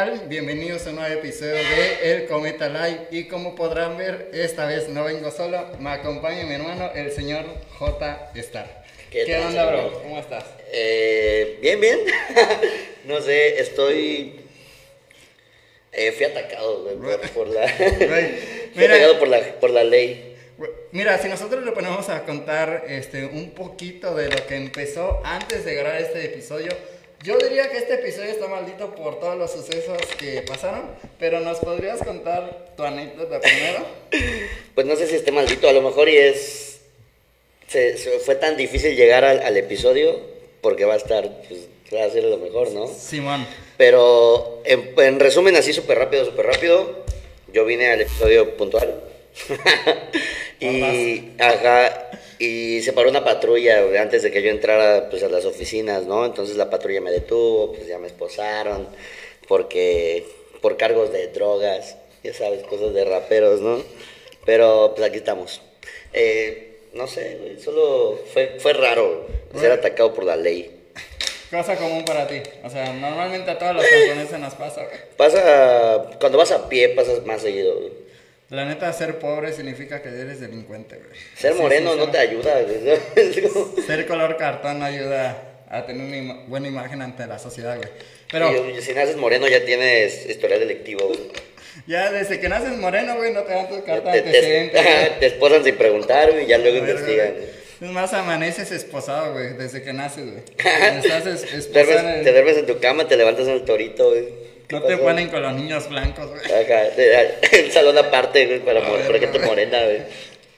Bienvenidos a un nuevo episodio de El Cometa Live. Y como podrán ver, esta vez no vengo solo, me acompaña mi hermano, el señor J. Star. ¿Qué ¿Qué, tal, onda, señor? bro? ¿Cómo estás? Eh, bien, bien. no sé, estoy. Eh, fui atacado por, por la. Fui atacado por la, por la ley. Mira, si nosotros le ponemos a contar este, un poquito de lo que empezó antes de grabar este episodio, yo diría que este episodio está maldito por todos los sucesos que pasaron, pero ¿nos podrías contar tu anécdota primero? Pues no sé si esté maldito, a lo mejor y es. Se, se- fue tan difícil llegar al, al episodio porque va a estar. Pues, va a ser lo mejor, ¿no? Simón. Pero en, en resumen, así súper rápido, súper rápido, yo vine al episodio puntual. y, ajá, y se paró una patrulla antes de que yo entrara pues, a las oficinas, ¿no? Entonces la patrulla me detuvo, pues ya me esposaron, porque por cargos de drogas, ya sabes, cosas de raperos, ¿no? Pero pues aquí estamos. Eh, no sé, solo fue, fue raro ser atacado por la ley. Cosa común para ti. O sea, normalmente a todos los camponeses nos pasa, güey. Pasa, cuando vas a pie pasas más seguido. La neta, ser pobre significa que eres delincuente, güey. Ser Así, moreno no te ayuda. güey. Ser color cartón no ayuda a tener una buena imagen ante la sociedad, güey. Pero si naces moreno ya tienes historial delictivo. güey. ya desde que naces moreno, güey, no te dan tu carta Te, de te- esposan sin preguntar güey, y ya luego investigan. Es más, amaneces esposado, güey, desde que naces, güey. Estás es- esposado te duermes en tu cama, te levantas en el torito. güey. ¿Qué No te pasó? ponen con los niños blancos, güey. Te- el salón aparte güey, para, ver, para gente güey. morena. güey.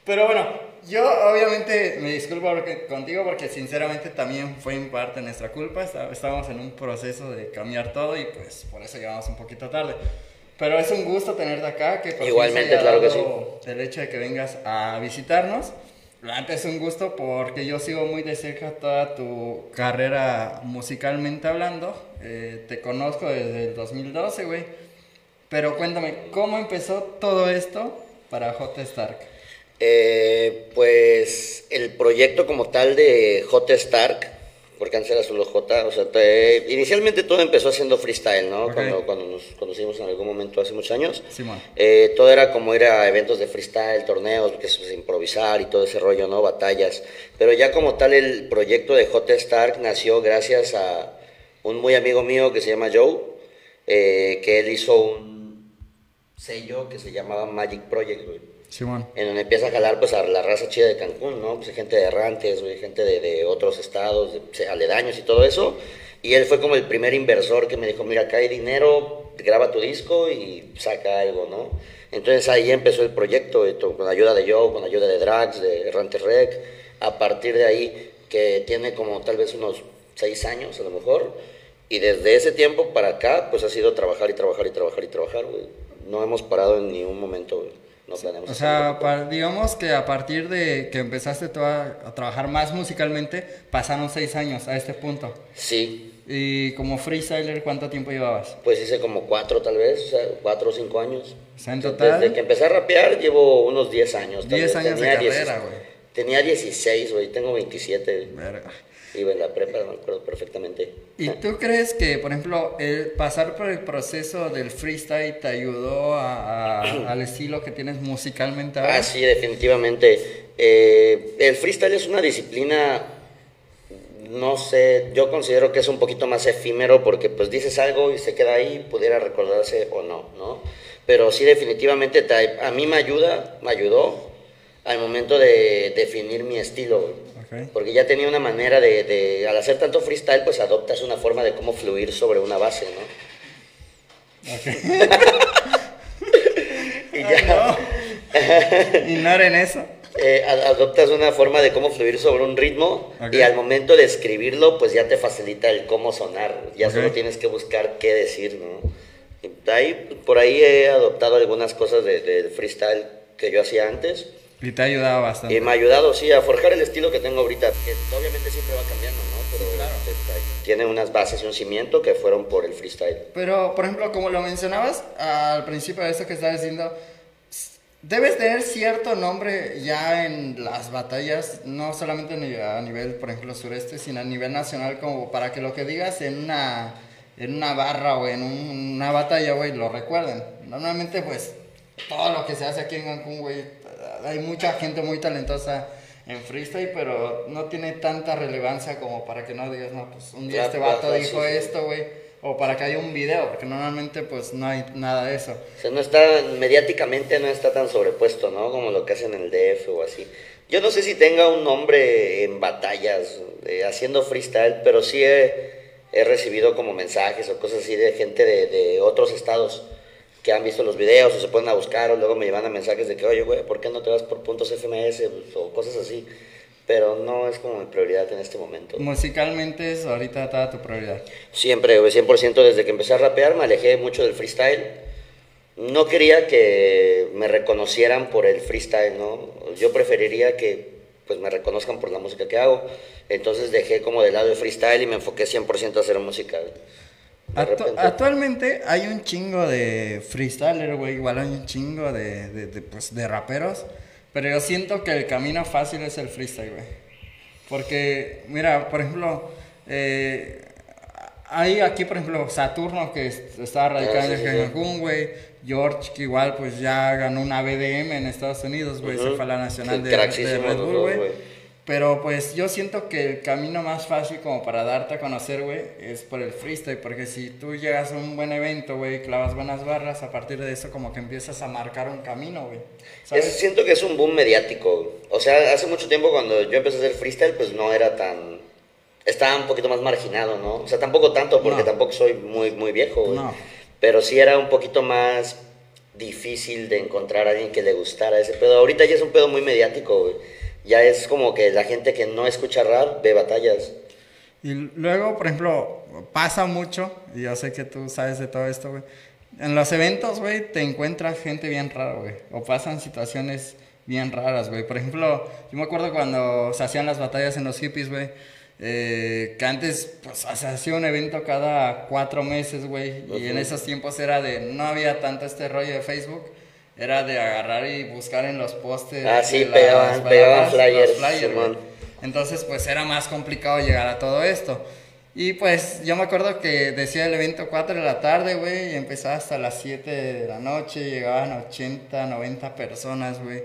Pero bueno, yo obviamente me disculpo porque- contigo porque sinceramente también fue en parte nuestra culpa. Está- Estábamos en un proceso de cambiar todo y pues por eso llegamos un poquito tarde. Pero es un gusto tenerte acá. Que fin Igualmente, claro que dado El hecho de que vengas a visitarnos. Antes es un gusto porque yo sigo muy de cerca toda tu carrera musicalmente hablando. Eh, te conozco desde el 2012, güey. Pero cuéntame, ¿cómo empezó todo esto para J. Stark? Eh, pues el proyecto como tal de J. Stark, porque antes era solo J, o sea, te- inicialmente todo empezó haciendo freestyle, ¿no? Ok. Cuando, cuando nos conocimos en algún momento hace muchos años. Simón. Eh, todo era como ir a eventos de freestyle, torneos, que es pues, improvisar y todo ese rollo, ¿no? Batallas. Pero ya como tal el proyecto de J. Stark nació gracias a un muy amigo mío que se llama Joe, eh, que él hizo un sello que se llamaba Magic Project, en donde empieza a jalar pues a la raza chida de Cancún, ¿no? Pues gente de errantes, güey, gente de, de otros estados, de, pues, aledaños y todo eso. Y él fue como el primer inversor que me dijo, mira, acá hay dinero, graba tu disco y saca algo, ¿no? Entonces ahí empezó el proyecto, con ayuda de Joe, con ayuda de Drax, de Errantes Rec. A partir de ahí, que tiene como tal vez unos seis años a lo mejor. Y desde ese tiempo para acá, pues ha sido trabajar y trabajar y trabajar y trabajar, güey. No hemos parado en ningún momento, güey. Planeamos O sea, digamos que a partir de que empezaste tú a, a trabajar más musicalmente, pasaron seis años a este punto. Sí, Y como freestyler, ¿cuánto tiempo llevabas? pues hice como cuatro tal vez, o sea, cuatro o cinco años. O sea, en total, Desde que empecé a rapear llevo unos 10 años. tal 10 vez. años de Tenía carrera, 16 güey. Tenía 16, güey, tengo 27. Verga. Iba en la prepa, me acuerdo perfectamente. ¿Y tú crees que, por ejemplo, el pasar por el proceso del freestyle te ayudó a- a- al estilo que tienes musicalmente ahora? Ah, sí, definitivamente. Eh, el freestyle es una disciplina, no sé, yo considero que es un poquito más efímero porque pues dices algo y se queda ahí, pudiera recordarse o no, ¿no? Pero sí, definitivamente te- a mí me ayuda, me ayudó al momento de definir mi estilo, güey. Ok. Porque ya tenía una manera de, de- al hacer tanto freestyle, pues adoptas una forma de cómo fluir sobre una base, ¿no? y ya, Ignoren eso. eh, ad- adoptas una forma de cómo fluir sobre un ritmo Ok. y al momento de escribirlo, pues ya te facilita el cómo sonar. Ya solo tienes que buscar qué decir, ¿no? Ahí, por ahí he adoptado algunas cosas de- del freestyle que yo hacía antes. Y te ha ayudado bastante. Y me ha ayudado, sí, a forjar el estilo que tengo ahorita, que obviamente siempre va cambiando, ¿no? Pero Sí, claro. está- tiene unas bases y un cimiento que fueron por el freestyle. Pero, por ejemplo, como lo mencionabas al principio de esto que estabas diciendo, debes tener cierto nombre ya en las batallas, no solamente a nivel, por ejemplo, sureste, sino a nivel nacional, como para que lo que digas en una en una barra o en una batalla, güey, lo recuerden. Normalmente, pues, todo lo que se hace aquí en Cancún, güey, hay mucha gente muy talentosa en freestyle, pero no tiene tanta relevancia como para que no digas, no, pues un día este vato dijo esto, güey. O para que haya un video, porque normalmente pues no hay nada de eso. O sea, no está, mediáticamente no está tan sobrepuesto, ¿no? Como lo que hacen en el DF o así. Yo no sé si tenga un nombre en batallas, eh, haciendo freestyle, pero sí he, recibido como mensajes o cosas así de gente de, de otros estados que han visto los videos o se ponen a buscar o luego me llevan a mensajes de que, oye, güey, ¿por qué no te vas por puntos FMS o cosas así? Pero no es como mi prioridad en este momento. Musicalmente es ahorita toda tu prioridad. Siempre, güey, 100% desde que empecé a rapear me alejé mucho del freestyle. No quería que me reconocieran por el freestyle, ¿no? Yo preferiría que pues me reconozcan por la música que hago. Entonces dejé como de lado el freestyle y me enfoqué 100% a hacer música actualmente hay un chingo de freestyler, güey. Igual hay un chingo de, de, pues, de raperos. Pero yo siento que el camino fácil es el freestyle, güey. Porque, mira, por ejemplo, eh, hay aquí, por ejemplo, Saturno, que está radicado en Cancún, güey. George, que igual, pues ya ganó una BDM en Estados Unidos, güey. Se fue a la nacional de, de Red Bull, güey. Pero pues yo siento que el camino más fácil como para darte a conocer, güey, es por el freestyle. Porque si tú llegas a un buen evento, güey, clavas buenas barras, a partir de eso como que empiezas a marcar un camino, güey. siento que es un boom mediático. O sea, hace mucho tiempo cuando yo empecé a hacer freestyle, pues no era tan... Estaba un poquito más marginado, ¿no? O sea, tampoco tanto, porque tampoco soy muy, muy viejo, güey. No. Pero sí era un poquito más difícil de encontrar a alguien que le gustara ese pedo. Ahorita ya es un pedo muy mediático, güey ya es como que la gente que no escucha rap ve batallas. Y luego, por ejemplo, pasa mucho, y yo sé que tú sabes de todo esto, güey. En los eventos, güey, te encuentras gente bien rara, güey. O pasan situaciones bien raras, güey. Por ejemplo, yo me acuerdo cuando se hacían las batallas en los hippies, güey. Eh, que antes pues, se hacía un evento cada cuatro meses, güey. Y en esos tiempos era de, no había tanto este rollo de Facebook era de agarrar y buscar en los postes. Ah, sí, pegaban, pegaban flyers. Entonces, pues era más complicado llegar a todo esto. Y pues yo me acuerdo que decía el evento 4 de la tarde, güey, y empezaba hasta las 7 de la noche, llegaban 80, 90 personas, güey.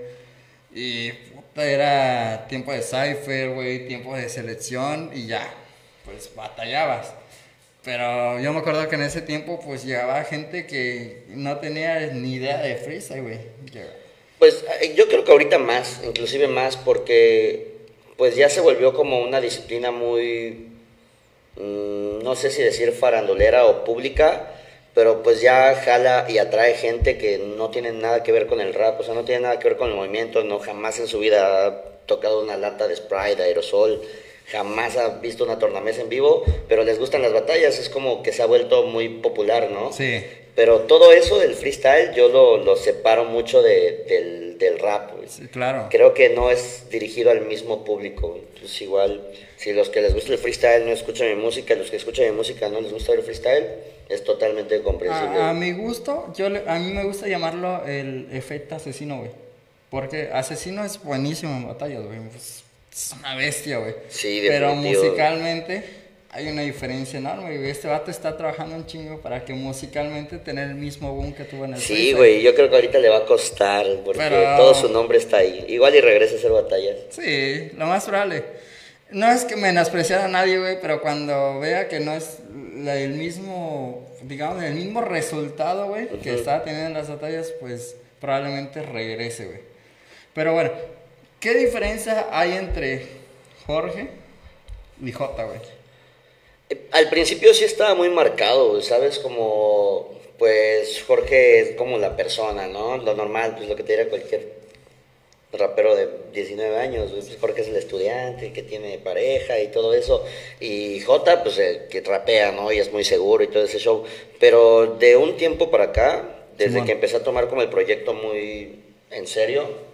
Y puta, era tiempo de cipher, güey, tiempo de selección y ya, pues batallabas. Pero yo me acuerdo que en ese tiempo pues llegaba gente que no tenía ni idea de freestyle, güey. Pues eh, yo creo que ahorita más, inclusive más, porque pues ya se volvió como una disciplina muy, mm, no sé si decir farandolera o pública, pero pues ya jala y atrae gente que no tiene nada que ver con el rap, o sea, no tiene nada que ver con el movimiento, no jamás en su vida ha tocado una lata de spray, de aerosol jamás ha visto una tornamesa en vivo, pero les gustan las batallas, es como que se ha vuelto muy popular, ¿no? Sí. Pero todo eso del freestyle yo lo, lo separo mucho de, del, del, rap. Sí, claro. Creo que no es dirigido al mismo público. Entonces igual, si los que les gusta el freestyle no escuchan mi música, los que escuchan mi música no les gusta el freestyle, es totalmente comprensible. A, mi gusto, yo a mí me gusta llamarlo el efecto asesino, güey. Porque asesino es buenísimo en batallas, güey. Pues, es una bestia, güey. Sí, Pero musicalmente hay una diferencia enorme, güey. Este vato está trabajando un chingo para que musicalmente tener el mismo boom que tuvo en el Sí, güey, yo creo que ahorita le va a costar, porque todo su nombre está ahí. Igual y regresa a hacer batallas. Sí, lo más probable. No es que menospreciar a nadie, güey, pero cuando vea que no es el mismo, digamos, el mismo resultado, güey, que estaba teniendo en las batallas, pues probablemente regrese, güey. Pero bueno, ¿Qué diferencia hay entre Jorge y Jota, güey? Al principio sí estaba muy marcado, ¿sabes? Como, pues Jorge es como la persona, ¿no? Lo normal, pues lo que te diría cualquier rapero de 19 años, pues Jorge es el estudiante que tiene pareja y todo eso, y Jota, pues el que rapea, ¿no? Y es muy seguro y todo ese show, pero de un tiempo para acá, desde que empecé a tomar como el proyecto muy en serio,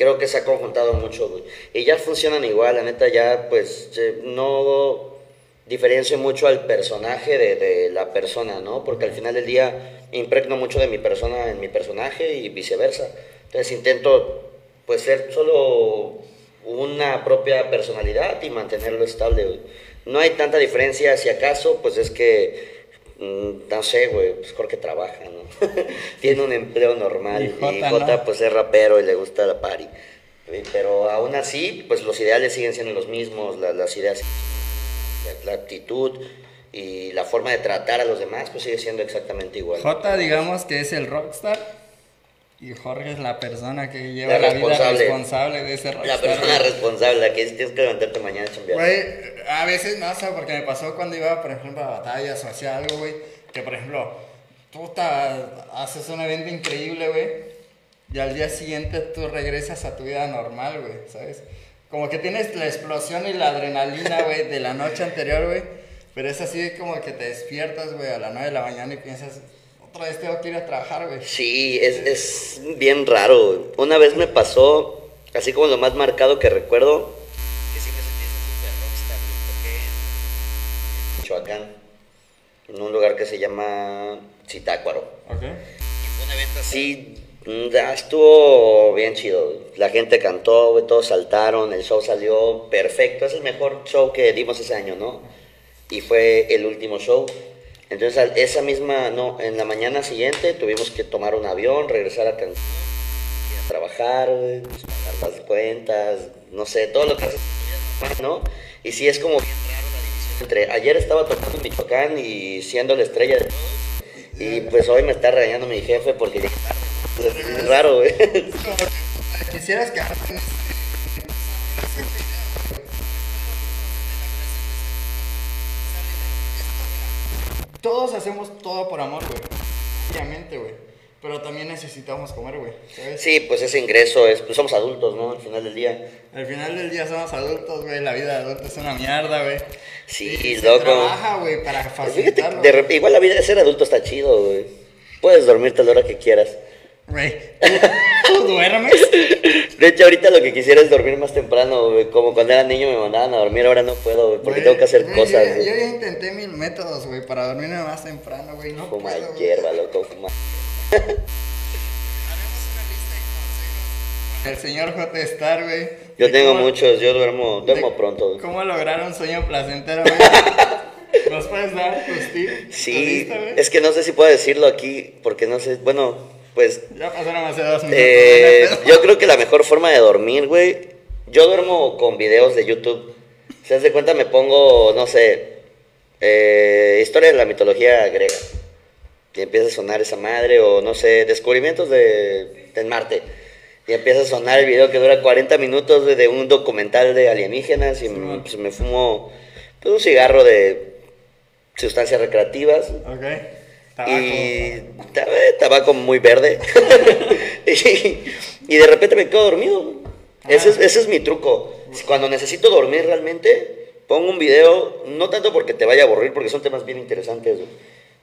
creo que se ha conjuntado mucho, güey. Y ya funcionan igual, la neta, ya pues no diferencio mucho al personaje de, la persona, ¿no? Porque al final del día impregno mucho de mi persona en mi personaje y viceversa. Entonces intento pues ser solo una propia personalidad y mantenerlo estable, No hay tanta diferencia, si acaso, pues es que No sé, güey, pues Jorge trabaja, ¿no? Tiene un empleo normal Y y Jota, Jota, ¿no? pues es rapero y le gusta la party. Pero aún así, pues los ideales siguen siendo los mismos, la- las ideas, la, la actitud y la forma de tratar a los demás, pues sigue siendo exactamente igual. J, digamos que es el rockstar. Y Jorge es la persona que lleva La la, vida responsable. de ese rockstar. La persona responsable, la que tienes que levantarte mañana a chambear. Güey, a veces no, o sea, porque me pasó cuando iba, por ejemplo, a batallas o hacía algo, güey, que por ejemplo, tú haces un evento increíble, güey, y al día siguiente tú regresas a tu vida normal, güey, ¿sabes? Como que tienes la explosión y la adrenalina, güey, de la noche anterior, güey, pero es así como que te despiertas, güey, a las 9 de la mañana y piensas, otra vez tengo que ir a trabajar, güey. Sí, es, es bien raro. güey. Una vez me pasó, así como lo más marcado que recuerdo, que sí me sentí super rockstar. Toqué en Michoacán, en un lugar que se llama Zitácuaro. Ok. Y fue un evento así, mm, estuvo bien chido. La gente cantó, güey, todos saltaron, el show salió perfecto. Es el mejor show que dimos ese año, ¿no? Y fue el último show. Entonces, esa misma, no, en la mañana siguiente tuvimos que tomar un avión, regresar a Cancún, a trabajar, pues, pagar las cuentas, no sé, todo lo que haces, ¿no? Y sí es como entre ayer estaba tocando en Michoacán y siendo la estrella de todos, y pues hoy me está regañando mi jefe porque llegué tarde. Es raro, güey. Quisieras que Todos hacemos todo por amor, güey. Obviamente, güey. Pero también necesitamos comer, güey. ¿Sabes? Sí, pues ese ingreso es, pues somos adultos, ¿no? Al final del día. Al final del día somos adultos, güey. La vida de adulto es una mierda, güey. Sí, Y se loco. trabaja, güey, para Fíjate, facilitarlo. de rep- igual la vida de ser adulto está chido, güey. Puedes dormirte a la hora que quieras. Güey, ¿tú, tú duermes? De hecho, ahorita lo que quisiera es dormir más temprano, güey. Como cuando era niño me mandaban a dormir, ahora no puedo, güey, porque Güey, tengo que hacer güey, cosas, Yo, güey. yo ya intenté mil métodos, güey, para dormirme más temprano, güey. No Fuma puedo, hierba, loco, fuma. El señor J. Star, güey. Yo tengo cómo- muchos, yo duermo, duermo de pronto. güey. ¿Cómo lograr un sueño placentero, güey? ¿Nos puedes dar tus tips? ¿Tu Sí, lista, es que no sé si puedo decirlo aquí, porque no sé, bueno, pues Ya pasaron hace dos minutos. Eh, yo creo que la mejor forma de dormir, güey. Yo duermo con videos de YouTube. Si das de cuenta, me pongo, no sé, eh, historia de la mitología griega. Y empieza a sonar esa madre, o no sé, descubrimientos de, del Marte. Y empieza a sonar el video que dura 40 minutos de, de un documental de alienígenas. Y me, pues, me fumo pues, un cigarro de sustancias recreativas. Ok. Tabaco. Y eh, tabaco muy verde. y, y de repente me quedo dormido. Ese, es, ese es mi truco. Cuando necesito dormir realmente, pongo un video, no tanto porque te vaya a aburrir, porque son temas bien interesantes, güey.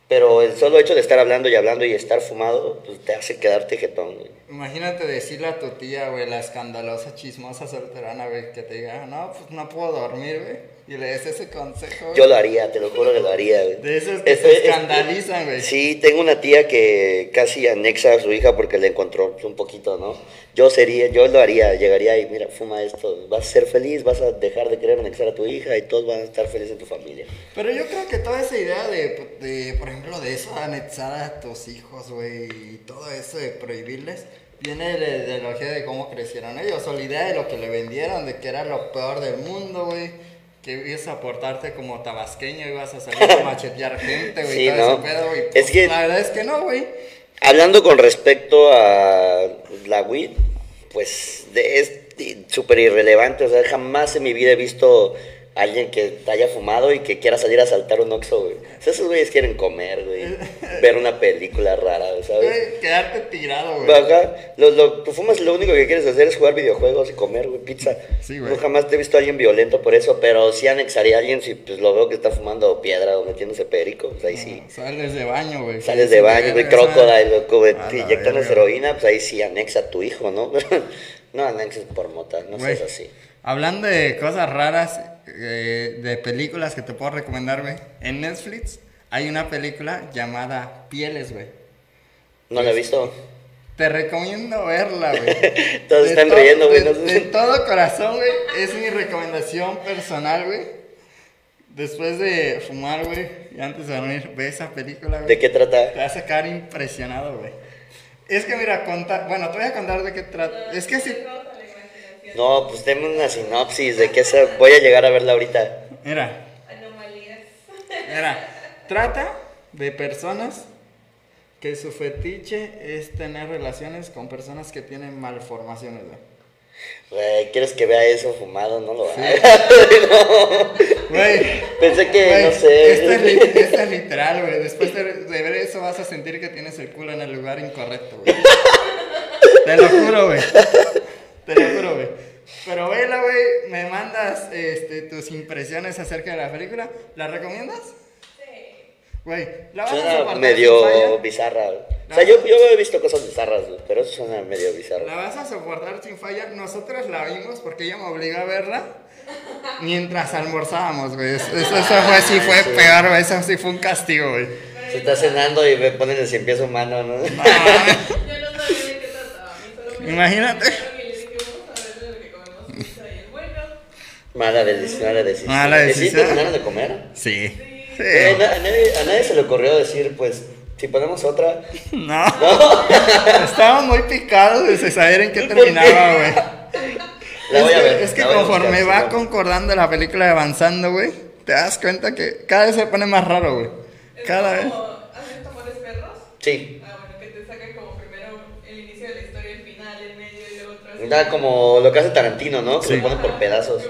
pero el solo hecho de estar hablando y hablando y estar fumado, pues te hace quedarte jetón. güey. Imagínate decirle a tu tía, güey, la escandalosa, chismosa solterana, güey, que te diga, no, pues no puedo dormir, güey. Y le des ese consejo. Yo lo haría, te lo juro que lo haría. güey. De esos que se es- escandalizan, güey. Sí, tengo una tía que casi anexa a su hija porque le encontró un poquito, ¿no? Yo sería, yo lo haría, llegaría y mira, fuma esto, vas a ser feliz, vas a dejar de querer anexar a tu hija y todos van a estar felices en tu familia. Pero yo creo que toda esa idea de, de, por ejemplo, de eso, anexar a tus hijos, güey, y todo eso de prohibirles, viene de la ideología de cómo crecieron ellos, o la idea de lo que le vendieron, de que era lo peor del mundo, güey, que ibas a portarte como tabasqueño, ibas a salir a machetear gente, güey, Sí, todo ¿no? ese pedo, güey. Es Pues, que- La verdad es que no, güey. Hablando con respecto a la weed, pues de- es súper irrelevante, o sea, jamás en mi vida he visto alguien que haya fumado y que quiera salir a saltar un oxo, güey. O sea, esos güeyes quieren comer, güey, ver una película rara, ¿sabes? Quedarte tirado, güey. Ajá, lo, lo, tú fumas, lo único que quieres hacer es jugar videojuegos y comer, güey, pizza. Sí, güey. No jamás te he visto a alguien violento por eso, pero sí anexaría a alguien si pues, lo veo que está fumando piedra o metiéndose perico, pues ahí sí. Sales de baño, güey. Sales de baño, güey, crocodile, loco, güey, te inyectan heroína, pues ahí sí anexa a tu hijo, ¿no? no anexes por mota, no seas así. Hablando de cosas raras, eh, de películas que te puedo recomendar, güey. En Netflix hay una película llamada Pieles, güey. No lo he visto. Te recomiendo verla, güey. Todos De están riendo, güey, De, todo corazón, güey. Es mi recomendación personal, güey. después de fumar, güey, y antes de dormir, ve esa película, güey. ¿De qué trata? Te va a sacar impresionado, güey. Es que mira, contar, bueno, te voy a contar de qué trata. Es que sí, No, pues denme una sinopsis de qué se... Voy a llegar a verla ahorita. mira, Anomalías. mira, trata de personas que su fetiche es tener relaciones con personas que tienen malformaciones, güey. Güey, ¿quieres que vea eso fumado? No lo hagas. Güey, Pensé que, güey, no sé. Esto es, li- esto es literal, güey. Después de, de ver eso vas a sentir que tienes el culo en el lugar incorrecto, güey. Te lo juro, güey. Te lo juro, güey. Pero vela, güey, me mandas este, tus impresiones acerca de la película. ¿La recomiendas? Sí. Güey, ¿la vas a Suena soportar sin medio bizarra. güey. O sea, yo, yo he visto cosas bizarras, pero eso suena medio ¿La bizarro. vas a soportar sin falla? Nosotros la vimos porque ella me obligó a verla mientras almorzábamos, güey. Eso, eso fue, sí fue peor, güey. Eso sí fue un castigo, güey. Se está cenando y me ponen el cien pies humano, ¿no? Yo no sabía de qué trataba. A mí solo me Imagínate. dijeron y le dije, vamos a ver de lo que comemos pizza. Y él, bueno, Mala decisión, mala decisión. Mala ¿Y ¿Sí decisión. terminaron de comer? Sí. A, nadie, a nadie se le ocurrió decir, pues, si ponemos otra. No. Estaba muy picado de saber en qué terminaba, güey. La voy es a que, ver. es conforme buscar, va sí, no. concordando la película y avanzando, güey, te das cuenta que cada vez se pone más raro, güey. Cada vez. ¿has visto Amores Perros? Sí. Ah, bueno, que te sacan como primero el inicio de la historia, el final, el medio y luego vez. Nada como lo que hace Tarantino, ¿no? Que Sí. lo ponen por pedazos.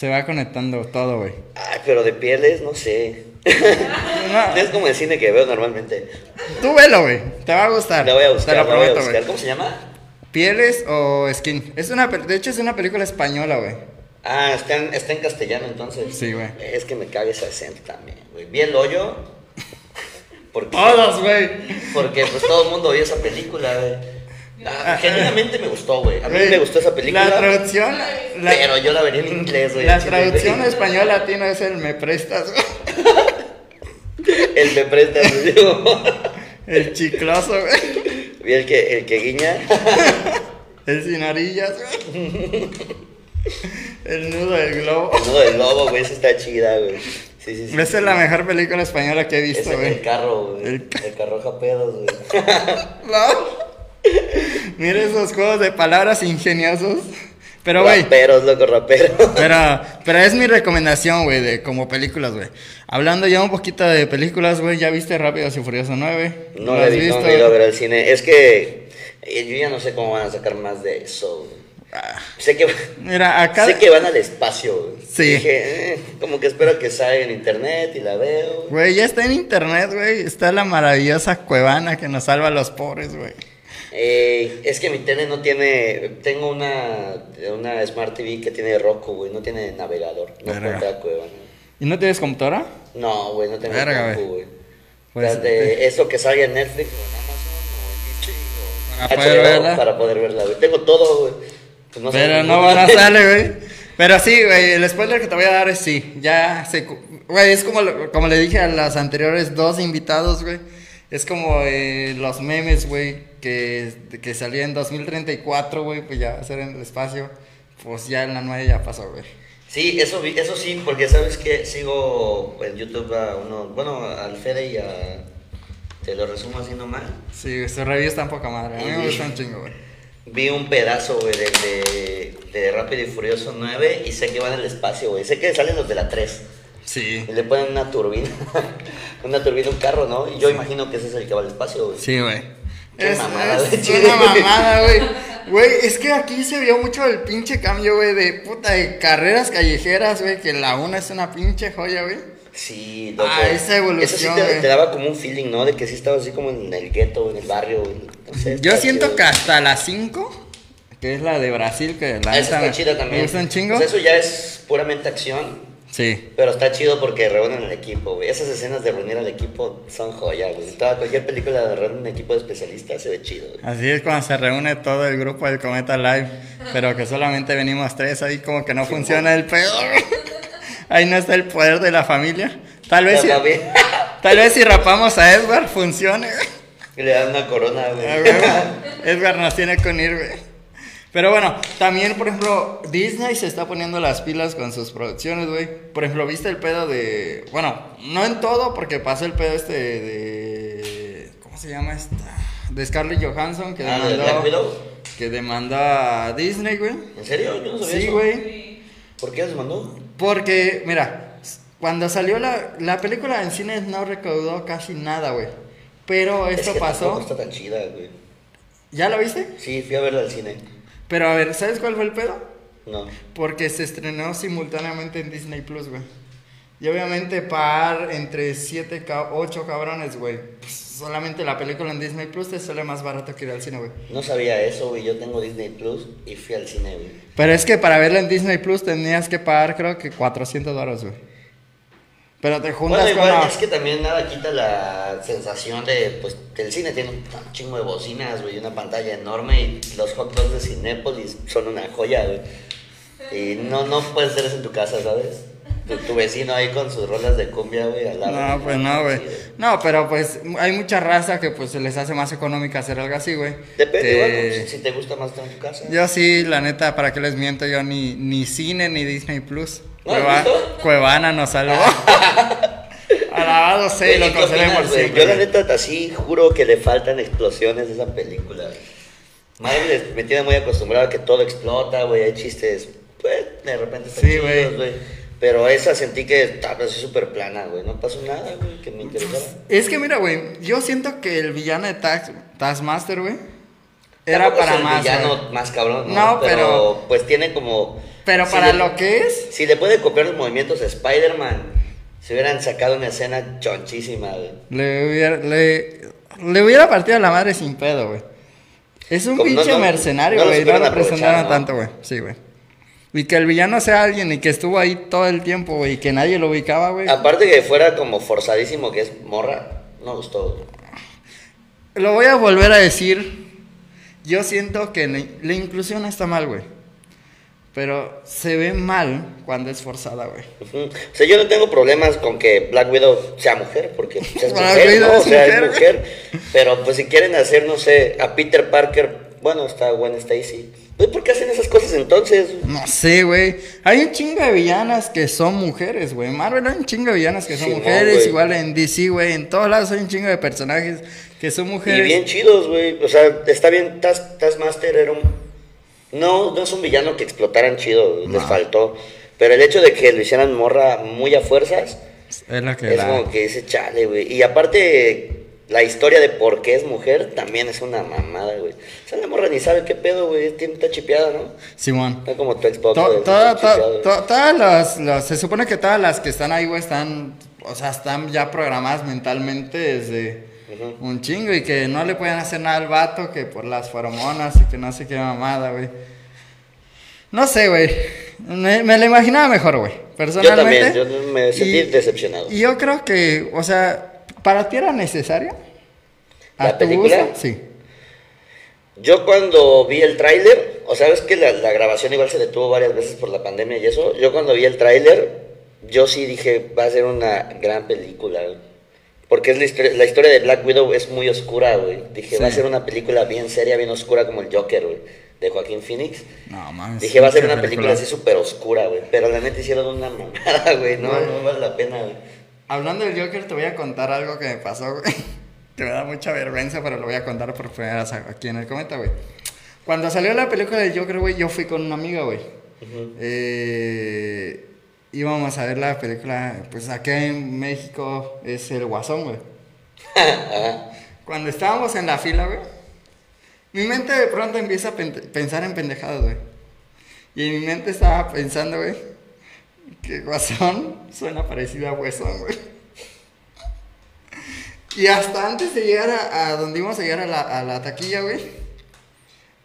Se va conectando todo, güey. Ay, pero de pieles, no sé. No, Es como el cine que veo normalmente. tú velo, güey. Te va a gustar. La voy a buscar, Te lo la voy a prometo, buscar. güey. ¿Cómo se llama? ¿Pieles o skin? Es una, de hecho, es una película española, güey. Ah, está en, está en castellano entonces. Sí, güey. Es que me caga ese acento también, güey. Vi el hoyo. Porque, Todos, güey. porque pues todo el mundo vio esa película, güey. Ah, genuinamente me gustó, güey. A mí me gustó esa película. La traducción. La, pero yo la vería en inglés, güey. la traducción güey. español latino es el me prestas, güey. El me presta, digo. El chicloso, güey. Vi el que, el que guiña. El sin orillas, güey. El nudo del globo. El nudo del lobo, güey. Esa está chida, güey. Sí, sí, sí. Esa es la mejor película española que he visto, güey. el carro, güey. El El, ca- carro japedos, güey. No. Mira esos juegos de palabras ingeniosos. Pero, güey. Raperos, loco, raperos. Pero, pero es mi recomendación, güey, de como películas, güey. Hablando ya un poquito de películas, güey, ¿ya viste Rápidos y Furioso 9? No ¿Lo la he visto, no he ido a ver al cine. Es que eh, yo ya no sé cómo van a sacar más de eso. güey. Ah, Sé que, Mira, acá... sé que van al espacio. güey. Sí. Dije, eh, como que espero que salga en internet y la veo. Güey, ya está en internet, güey. Está la maravillosa Cuevana que nos salva a los pobres, güey. Eh, es que mi tele no tiene. Tengo una, una Smart TV que tiene Roku, güey. No tiene navegador. No cuenta cueva. ¿Y no tienes computadora? No, güey, no tengo Verga, compu, güey. Pues, eso que salga en Netflix o en Amazon o en Para Disney o poder HBO, verla. Para poder verla, güey. Tengo todo, güey. Pues no Pero no van a salir, güey. Pero sí, güey, el spoiler que te voy a dar es sí. Ya se. Güey, es como, como le dije a los anteriores dos invitados, güey. Es como eh, los memes, güey, que, que salía en 2034, güey, pues ya va a ser en el espacio. Pues ya en la 9 ya pasó, güey. Sí, eso, vi- eso sí, porque sabes que sigo en YouTube a uno, bueno, al Fede y a... Te lo resumo así nomás. Sí, su review está en poca madre. A mí me Sí. gusta un chingo, güey. Vi un pedazo, güey, de, de, de Rápido y Furioso 9 y sé que van al espacio, güey. Sé que salen los de la 3 Sí. y le ponen una turbina, una turbina a un carro, ¿no? Y yo imagino que ese es el que va al espacio, güey. Sí, güey. Qué Es, mamada, es güey, chile. una mamada, güey. Güey, es que aquí se vio mucho el pinche cambio, güey, de puta, de carreras callejeras, güey, que la una es una pinche joya, güey. Sí, loco. Ah, esa evolución, Eso sí te, daba como un feeling, ¿no? De que sí estabas así como en el gueto, en el barrio, güey. No sé, Yo siento chido. que hasta la 5, que es la de Brasil, que la Ah, esa está chida también. me gusta un chingo. Sea, eso ya es puramente acción. Sí. Pero está chido porque reúnen al equipo, güey. Esas escenas de reunir al equipo son joya, güey. Toda cualquier película de reunir un equipo de especialistas se ve chido, güey. Así es cuando se reúne todo el grupo del Cometa Live, pero que solamente venimos tres, ahí como que no funciona el pedo. Ahí no está el poder de la familia. Tal vez, si, La tal vez si rapamos a Edward funcione. le dan una corona, Ah, güey. güey. Edgar nos tiene que unir, güey. Pero bueno, también, por ejemplo, Disney se está poniendo las pilas con sus producciones, güey. Por ejemplo, ¿viste el pedo de. Bueno, no en todo, porque pasó el pedo este de. ¿Cómo se llama esta? De Scarlett Johansson, que Ah, ¿de demandó. Que demandó a Disney, güey. ¿En serio? Yo no sabía Sí, eso. güey. ¿Por qué les mandó? Porque, mira, cuando salió la, la película en cines no recaudó casi nada, güey. Pero Es esto que tampoco pasó. está tan chida, güey. ¿Ya la viste? Sí, fui a verla al cine. Pero a ver, ¿sabes cuál fue el pedo? No. Porque se estrenó simultáneamente en Disney Plus, güey. Y obviamente par entre 7, 8 cabrones, güey. Pues, solamente la película en Disney Plus te sale más barato que ir al cine, güey. No sabía eso, güey. Yo tengo Disney Plus y fui al cine, güey. Pero es que para verla en Disney Plus tenías que pagar creo que 400 dólares, güey. Pero te juntas Bueno, con igual la- es que también nada quita la sensación de, pues, que el cine tiene un chingo de bocinas, güey, y una pantalla enorme y los hot dogs de Cinépolis son una joya, güey. Y no, no puedes hacer eso en tu casa, ¿sabes? Tu, tu vecino ahí con sus rolas de cumbia, güey, al lado. No, pues no, güey. No, pero pues hay mucha raza que pues se les hace más económica hacer algo así, güey. Depende, Que- bueno, si, si te gusta más estar en tu casa. Yo sí, la neta, ¿para qué les miento? Yo ni, ni cine ni Disney Plus. ¿No has Cueva-? Cuevana nos salvó. Alabado sea lo ¿qué opinas, conservemos siempre. Yo la neta así juro que le faltan explosiones de esa película. Madre me tiene muy acostumbrado a que todo explota, güey, hay chistes, pues de repente están Sí, güey. Pero esa sentí que estaba así súper plana, güey. No pasó nada, güey, que me interesara. Es que mira, güey, yo siento que el villano de Taskmaster, güey, era para es el más, villano más cabrón, ¿no? No, pero, pero- pues tiene como Pero si para le- lo que es, Si le puede copiar los movimientos a Spider-Man, se hubieran sacado una escena chonchísima, güey. le hubiera, le, le hubiera partido la madre sin pedo, güey. Es un Como pinche no- mercenario, no güey. No, lo presentaron tanto, güey. Sí, güey. Y que el villano sea alguien y que estuvo ahí todo el tiempo, güey, y que nadie lo ubicaba, güey. Aparte que fuera como forzadísimo que es morra, no gustó, güey. Lo voy a volver a decir. Yo siento que la inclusión está mal, güey. Pero se ve mal cuando es forzada, güey. O sea, yo no tengo problemas con que Black Widow sea mujer, porque pues, es Black mujer, Widow ¿no? O sea, mujer, es mujer. Pero pues si quieren hacer, no sé, a Peter Parker, bueno, está Gwen Stacy. Pues, ¿Por qué hacen esas cosas entonces? No sé, güey. Hay un chingo de villanas que son mujeres, güey. Marvel hay un chingo de villanas que son mujeres. Igual en DC, güey. En todos lados hay un chingo de personajes que son Y mujeres. bien chidos, güey. O sea, está bien, Tas- Taskmaster era un... No, no es un villano que explotaran chido, les faltó. Pero el hecho de que lo hicieran morra muy a fuerzas, Es la que es da. como que dice, chale, güey. Y aparte, la historia de por qué es mujer también es una mamada, güey. O sea, la morra ni sabe qué pedo, güey. Tiene- Está chipeada, ¿no? Simón. No como tu Xbox. To- está to- to- todas las, las- se supone que todas las que están ahí, güey, están, o sea, están ya programadas mentalmente desde Un chingo y que no le pueden hacer nada al vato que por las feromonas y que no sé qué mamada, güey. No sé, güey. Me, me lo imaginaba mejor, güey. Yo Personalmente. también, yo me sentí Y- decepcionado. Y yo creo que, o sea, ¿para ti era necesaria? ¿La ¿A tu película? Sí. Yo cuando vi el tráiler, o sabes que la, la grabación igual se detuvo varias veces por la pandemia y eso, yo cuando vi el tráiler, yo sí dije, va a ser una gran película. Porque es la historia, la historia de Black Widow es muy oscura, güey. Dije, va a ser una película bien seria, bien oscura como el Joker, güey, de Joaquín Phoenix. No, mames. Dije, va a ser una película así súper oscura, güey. Pero la neta hicieron una mamada, güey. No, no vale la pena, güey. Hablando del Joker, te voy a contar algo que me pasó, güey. Que me da mucha vergüenza, pero lo voy a contar por primera vez aquí en el cometa, güey. Cuando salió la película del Joker, güey, yo fui con una amiga, güey. Eh, íbamos a ver la película, pues acá en México es El Guasón, güey. Cuando estábamos en la fila, güey, mi mente de pronto empieza a pen- pensar en pendejadas, güey. Y en mi mente estaba pensando, güey, que Guasón suena parecido a Huesón, güey. Y hasta antes de llegar a, a donde íbamos a llegar a la, a la taquilla, güey,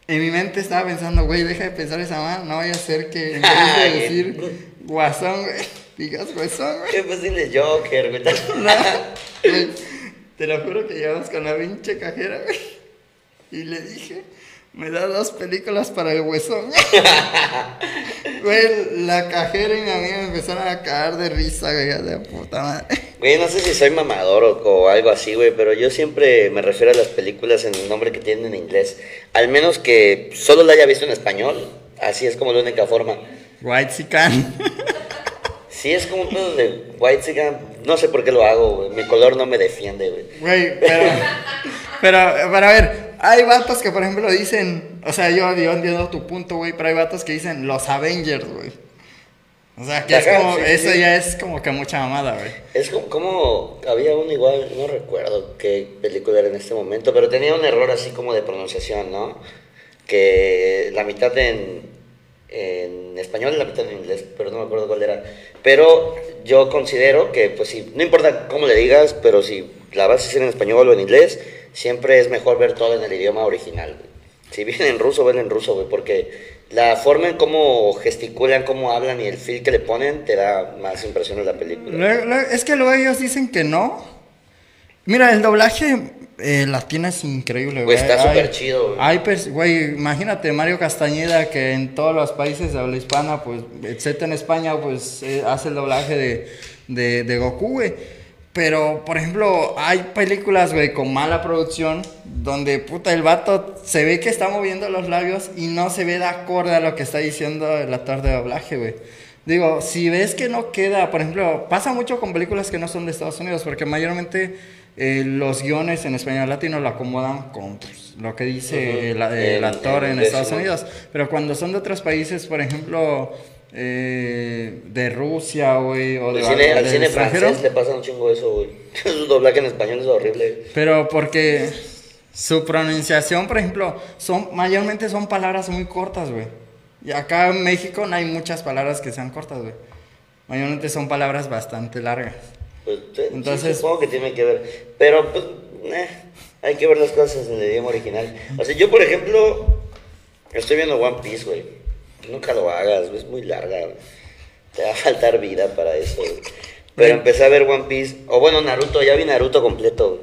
en mi mente estaba pensando, güey, deja de pensar esa mano, no vaya a ser que en vez de decir Guasón, güey, digas Huesón, güey. Qué posible Joker, güey. No, güey, te lo juro que llegamos con la pinche cajera, güey. Y le dije, me da dos películas para el huesón. Güey, la cajera y mi amiga me empezaron a caer de risa, güey, de puta madre. Güey, no sé si soy mamador o, o algo así, güey, pero yo siempre me refiero a las películas en el nombre que tienen en inglés. Al menos que solo la haya visto en español. Así es como la única forma. White Sican. Si es como un pedo de White Cigan, no sé por qué lo hago, güey. Mi color no me defiende, güey. Güey, pero, pero, pero a ver, hay vatos que por ejemplo dicen, o sea, yo, yo entiendo tu punto, güey, pero hay vatos que dicen los Avengers, güey. O sea, que es como, sí, eso sí. ya es como que mucha mamada, güey. Es como, como- había uno igual, no recuerdo qué película era en este momento, pero tenía un error así como de pronunciación, ¿no? Que la mitad en, en español la mitad en inglés, pero no me acuerdo cuál era. Pero yo considero que, pues sí, no importa cómo le digas, pero si la vas a hacer en español o en inglés, siempre es mejor ver todo en el idioma original. Si viene en ruso, ven en ruso, güey, porque la forma en cómo gesticulan, cómo hablan y el feel que le ponen te da más impresión en la película. Es que luego ellos dicen que no. Mira, el doblaje eh, latino es increíble, Güey, está súper chido, güey. Hay, pers- güey, imagínate Mario Castañeda que en todos los países de habla hispana, pues, excepto en España, pues, eh, hace el doblaje de, de, de Goku, güey. Pero, por ejemplo, hay películas, güey, con mala producción, donde, puta, el vato se ve que está moviendo los labios y no se ve de acorde a lo que está diciendo el actor de doblaje, güey. Digo, si ves que no queda, por ejemplo, pasa mucho con películas que no son de Estados Unidos, porque mayormente eh, los guiones en español latino lo acomodan con pues, lo que dice Ujú. el, el En- actor en en, Estados. Unidos. Pero cuando son de otros países, por ejemplo, eh, de Rusia, güey, o de Al cine, al cine francés le pasa un chingo eso, güey. Su doblaje en español es horrible. Pero porque su pronunciación, por ejemplo, son mayormente son palabras muy cortas, güey. Y acá en México no hay muchas palabras que sean cortas, güey. Mayormente son palabras bastante largas. Pues, sí, Entonces- supongo que tiene que ver. Pero, pues, eh, hay que ver las cosas en el idioma original. O sea, yo, por ejemplo, estoy viendo One Piece, güey. Nunca lo hagas, güey, es muy larga. güey. Te va a faltar vida para eso, güey. Pero empecé a ver One Piece. O bueno, Naruto, ya vi Naruto completo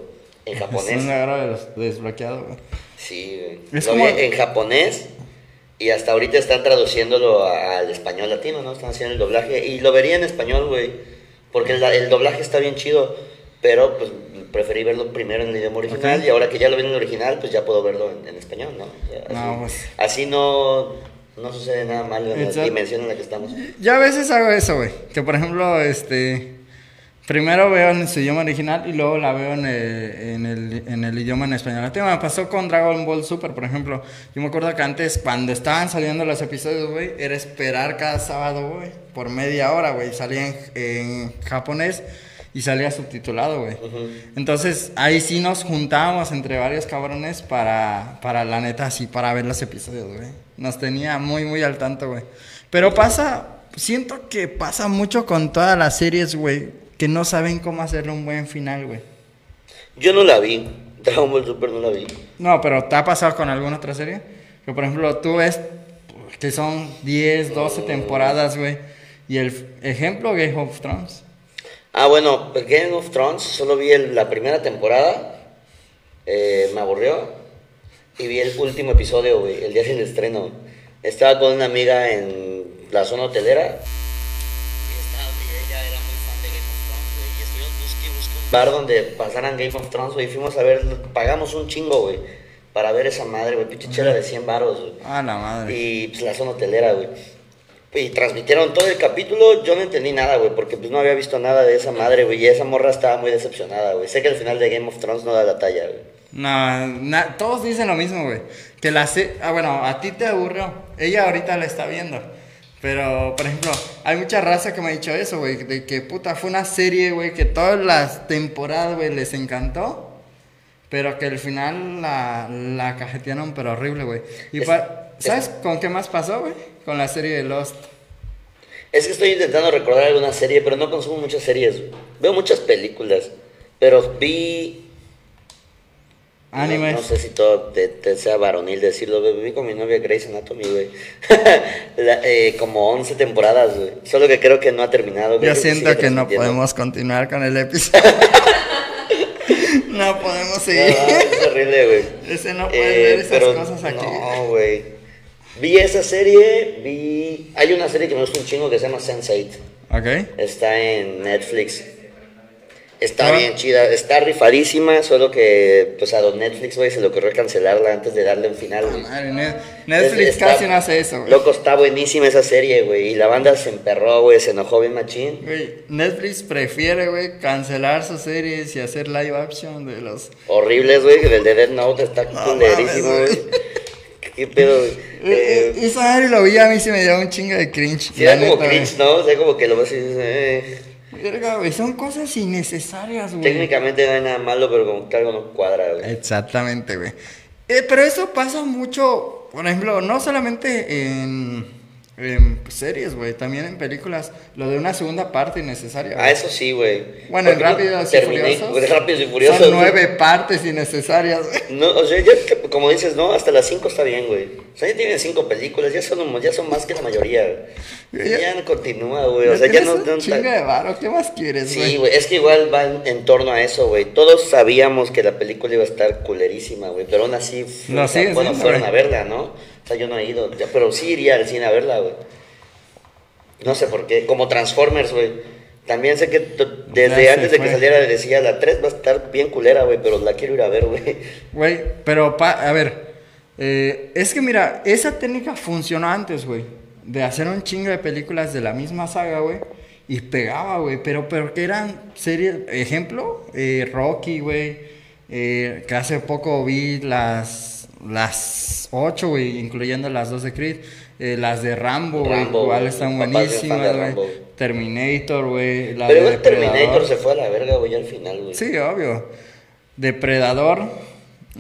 en Es japonés. un agarro des- desbloqueado, güey. Sí, güey. Es Lo como- vi en japonés y hasta ahorita están traduciéndolo al español latino, ¿no? Están haciendo el doblaje y lo vería en español, güey. Porque el, el doblaje está bien chido, pero pues preferí verlo primero en el idioma original y ahora que ya lo vi en el original, pues ya puedo verlo en, en español, ¿no? O sea, así, No, pues. así no, no sucede nada malo en la dimensión en la que estamos. Yo a veces hago eso, güey. Que por ejemplo, este. Primero veo en su idioma original y luego la veo en el, en el, en el idioma en español latino. Me pasó con Dragon Ball Super, por ejemplo. Yo me acuerdo que antes, cuando estaban saliendo los episodios, güey, era esperar cada sábado, güey, por media hora, güey. Salía en, en japonés y salía subtitulado, güey. Entonces, ahí sí nos juntábamos entre varios cabrones para, para la neta, así, para ver los episodios, güey. Nos tenía muy, muy al tanto, güey. Pero pasa, siento que pasa mucho con todas las series, güey, que no saben cómo hacerle un buen final, güey. Yo no la vi, Dragon Ball Super no la vi. No, pero ¿te ha pasado con alguna otra serie? Que por ejemplo, tú ves que son 10, 12 temporadas, güey. Y el ejemplo, Game of Thrones. Ah, bueno, Game of Thrones, solo vi el- la primera temporada, eh, me aburrió, y vi el último episodio, güey, el día del estreno. Estaba con una amiga en la zona hotelera, y estaba, y ella era muy fan de Game of Thrones, güey, y estuvimos busque y busque un bar donde pasaran Game of Thrones, güey, fuimos a ver, pagamos un chingo, güey, para ver esa madre, güey, pinche chela de 100 baros, güey. Ah, la madre. Y pues la zona hotelera, güey. Y transmitieron todo el capítulo, yo no entendí nada, güey, porque pues no había visto nada de esa madre, güey, y esa morra estaba muy decepcionada, güey. Sé que el final de Game of Thrones no da la talla, güey. No, na- todos dicen lo mismo, güey. Que la se ah, bueno, a ti te aburrió. Ella ahorita la está viendo. Pero, por ejemplo, hay mucha raza que me ha dicho eso, güey. De que, puta, fue una serie, güey, que todas las temporadas, güey, les encantó. Pero que al final la, la cajetearon, pero horrible, güey. Y Es- ¿Sabes con qué más pasó, güey? Con la serie de Lost. Es que estoy intentando recordar alguna serie, pero no consumo muchas series. Veo muchas películas, pero vi... no- Animes. No, sé si todo te, te sea varonil decirlo, güey. Vi con mi novia Grace Anatomy, güey. La- eh, como 11 temporadas, güey. Solo que creo que no ha terminado. güey. Yo siento que no podemos continuar con el episodio. no podemos No, seguir. es horrible, güey. Ese no puede Eh, ver esas pero cosas aquí. No, güey. Vi esa serie, vi... Hay una serie que me gusta un chingo que se llama Sense8. Ok. Está en Netflix. Está Ah. bien chida, está rifadísima, solo que pues a don Netflix, güey, se le ocurrió cancelarla antes de darle un final, güey. Madre, Ne- Netflix Está- casi no hace eso, güey. Loco, está buenísima esa serie, güey, y la banda se emperró, güey, se enojó bien machín. Güey, Netflix prefiere, güey, cancelar sus series y hacer live action de los... Horribles, güey, el de Dead Note está No culerísimo, güey. ¿Qué pedo, güey? Eh, Eh, esa madre lo vi, a mí sí me dio un chingo de cringe. sí, era como neta, cringe, ¿no? O sea, como que lo dices, eh. Verga, güey, son cosas innecesarias, güey. Técnicamente no hay nada malo, pero como que algo no cuadra, güey. Exactamente, güey. Eh, pero eso pasa mucho, por ejemplo, no solamente en, en series, güey, también en películas, lo de una segunda parte innecesaria. Ah, eso sí, güey. Bueno, en Rápidos y Furiosos. Rápidos y Furiosos. Son nueve partes innecesarias. No, o sea, ya, como dices, no, hasta las 5 está bien, güey. O sea, ya tienen 5 películas, ya son, ya son más que la mayoría. Ya- Ya, no continúa, güey. O sea, ya no. no chingo de varo, ¿qué más quieres, güey? Sí, güey, es que igual va en, en torno a eso, güey. Todos sabíamos que la película iba a estar culerísima, güey, pero aún así, Lo o sea, sigues bueno, fueron a verla, ¿no? O sea, yo no he ido, pero sí iría al cine a verla, güey. No sé por qué, como Transformers, güey. También sé que desde Ya antes de que fue. saliera decía la 3 va a estar bien culera, güey, pero la quiero ir a ver, güey. Güey, pero, pa- a ver, eh, es que mira, esa técnica funcionó antes, güey, de hacer un chingo de películas de la misma saga, güey, y pegaba, güey, pero, pero que eran series, ejemplo, eh, Rocky, güey, eh, que hace poco vi las, las ocho, güey, incluyendo las dos de Creed, eh, las de Rambo, güey, igual están buenísimas, güey. Terminator, güey, la pero de Terminator se fue a la verga, güey, al final, güey. Sí, obvio. Depredador,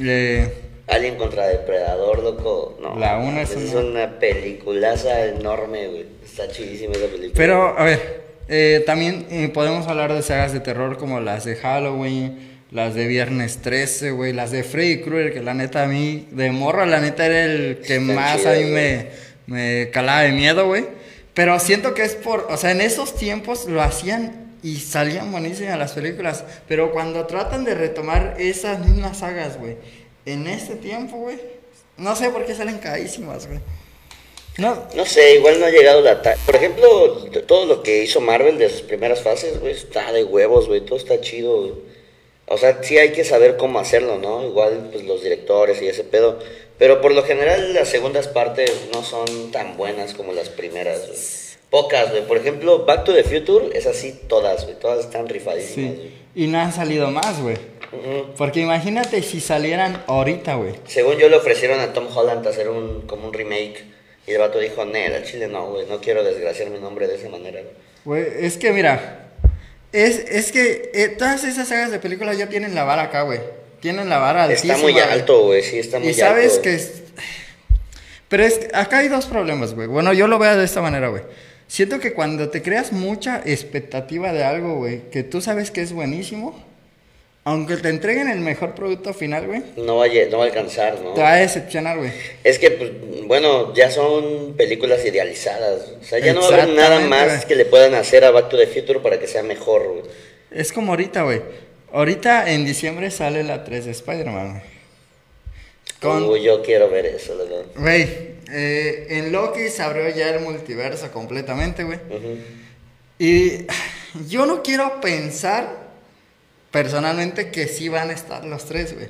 eh, Alien contra Depredador, loco. No. La una es es una- una peliculaza enorme, güey. Está chidísima esa película. Pero, a ver, eh, también eh, podemos hablar de sagas de terror como las de Halloween, las de Viernes 13, güey, las de Freddy Krueger, que la neta a mí, de morro, la neta era el que Están más a chidas, mí me, me calaba de miedo, güey. Pero siento que es por, o sea, en esos tiempos lo hacían y salían buenísimas las películas. Pero cuando tratan de retomar esas mismas sagas, güey, en este tiempo, güey, no sé por qué salen carísimas, güey. No, No sé, igual no ha llegado la ta- Por ejemplo, todo lo que hizo Marvel de sus primeras fases, güey, está de huevos, güey. Todo está chido, güey. O sea, sí hay que saber cómo hacerlo, ¿no? Igual, pues los directores y ese pedo. Pero por lo general, las segundas partes no son tan buenas como las primeras, güey. Pocas, güey. Por ejemplo, Back to the Future es así todas, güey. Todas están rifadísimas, sí. güey. Y no han salido más, güey. Porque imagínate si salieran ahorita, güey. Según yo le ofrecieron a Tom Holland hacer un como un remake y el vato dijo, "Nel, al chile no, güey, no quiero desgraciar mi nombre de esa manera." güey". Güey, es que mira, es, es que eh, todas esas sagas de películas ya tienen la vara acá, güey. Tienen la vara altísima. Está muy alto, güey, sí, está muy Y sabes alto. que... es- Pero es acá hay dos problemas, güey. Bueno, yo lo veo de esta manera, güey. Siento que cuando te creas mucha expectativa de algo, güey, que tú sabes que es buenísimo, aunque te entreguen el mejor producto final, güey, No va, a, no va a alcanzar, ¿no? te va a decepcionar, güey. Es que, pues, bueno, ya son películas idealizadas. O sea, ya no va a haber nada más güey. que le puedan hacer a Back to the Future para que sea mejor, güey. Es como ahorita, güey. Ahorita en diciembre sale la 3 de Spider-Man, güey. Con- Uy, yo quiero ver eso, la verdad. Güey, eh, en Loki se abrió ya el multiverso completamente, güey. Y yo no quiero pensar personalmente que sí van a estar los tres, güey.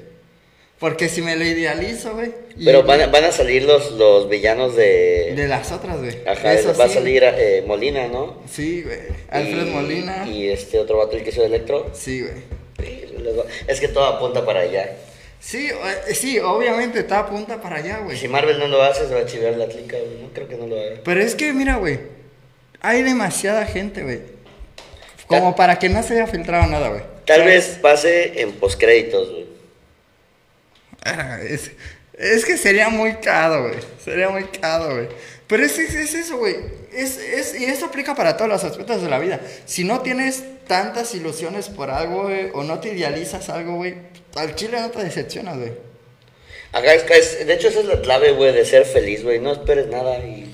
Porque si me lo idealizo, güey. Pero van a, van a salir los, los villanos de... De las otras, güey. Ajá, Eso va a salir eh, Molina, ¿no? Sí, güey. Alfred Y- Molina. Y este otro vato, el que hizo Electro. Sí, güey. Es que todo apunta para allá. Sí, eh, sí, obviamente está apunta para allá, güey. si Marvel no lo hace, se va a chivar la clica, güey. No creo que no lo haga. Pero es que, mira, güey. Hay demasiada gente, güey. Como para que no se haya filtrado nada, güey. Tal vez pase en postcréditos, güey. Ah, Es, es que sería muy caro, güey. Sería muy caro, güey. Pero es, es, es eso, güey. Es, es, y eso aplica para todos los aspectos de la vida. Si no tienes tantas ilusiones por algo, güey, o no te idealizas algo, güey, al chile no te decepcionas, güey. Acá es, de hecho, esa es la clave, güey, de ser feliz, güey. No esperes nada y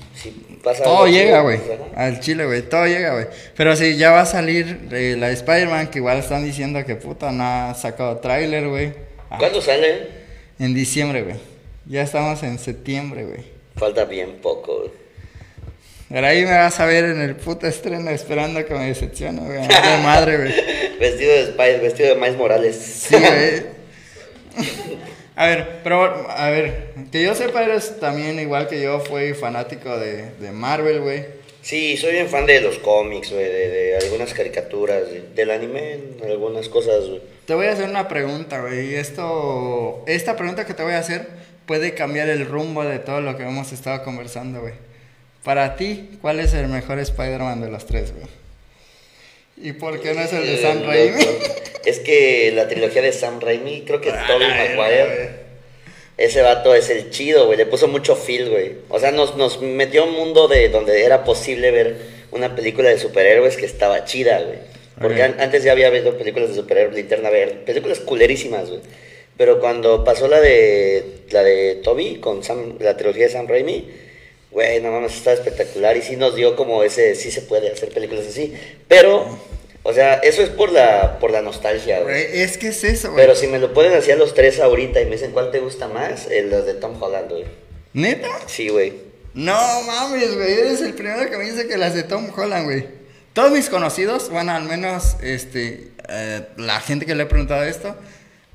pasa Todo llega, güey. pues. Al chile, güey. Todo llega, güey. Pero sí, ya va a salir eh, la de Spider-Man, que igual están diciendo que puta, no ha sacado tráiler, güey. Ah, ¿Cuándo sale? En diciembre, güey. Ya estamos en septiembre, güey. Falta bien poco, güey. Pero ahí me vas a ver en el puto estreno esperando que me decepcione, güey. De madre, güey. Vestido de Spider, vestido de Miles Morales. Sí, güey. A ver, pero, a ver, que yo sepa, eres también igual que yo, fui fanático de, de Marvel, güey. Sí, soy bien fan de los cómics, güey, de, de algunas caricaturas, de- del anime, algunas cosas, güey. Te voy a hacer una pregunta, güey. Y esto, esta pregunta que te voy a hacer puede cambiar el rumbo de todo lo que hemos estado conversando, güey. Para ti, ¿cuál es el mejor Spider-Man de los tres, güey? ¿Y por qué no es el de Sam Eh, Raimi? loco. Es que la trilogía de Sam Raimi, creo que es Tobey Maguire. Ese vato es el chido, güey. Le puso mucho feel, güey. O sea, nos, nos metió a un mundo de donde era posible ver una película de superhéroes que estaba chida, güey. Porque an- antes ya había visto películas de superhéroes, Linterna Verde, películas culerísimas, güey. Pero cuando pasó la de la de Toby con Sam, la trilogía de Sam Raimi, güey, no mames, está espectacular y sí nos dio como ese, sí se puede hacer películas así. Pero, o sea, eso es por la, por la nostalgia, güey. Es que es eso, güey. Pero si me lo así a los tres ahorita y me dicen cuál te gusta más, eh, los de Tom Holland, güey. ¿Neta? Sí, güey. No mames, güey. Eres el primero que me dice que las de Tom Holland, güey. Todos mis conocidos, bueno, al menos este, eh, la gente que le he preguntado esto.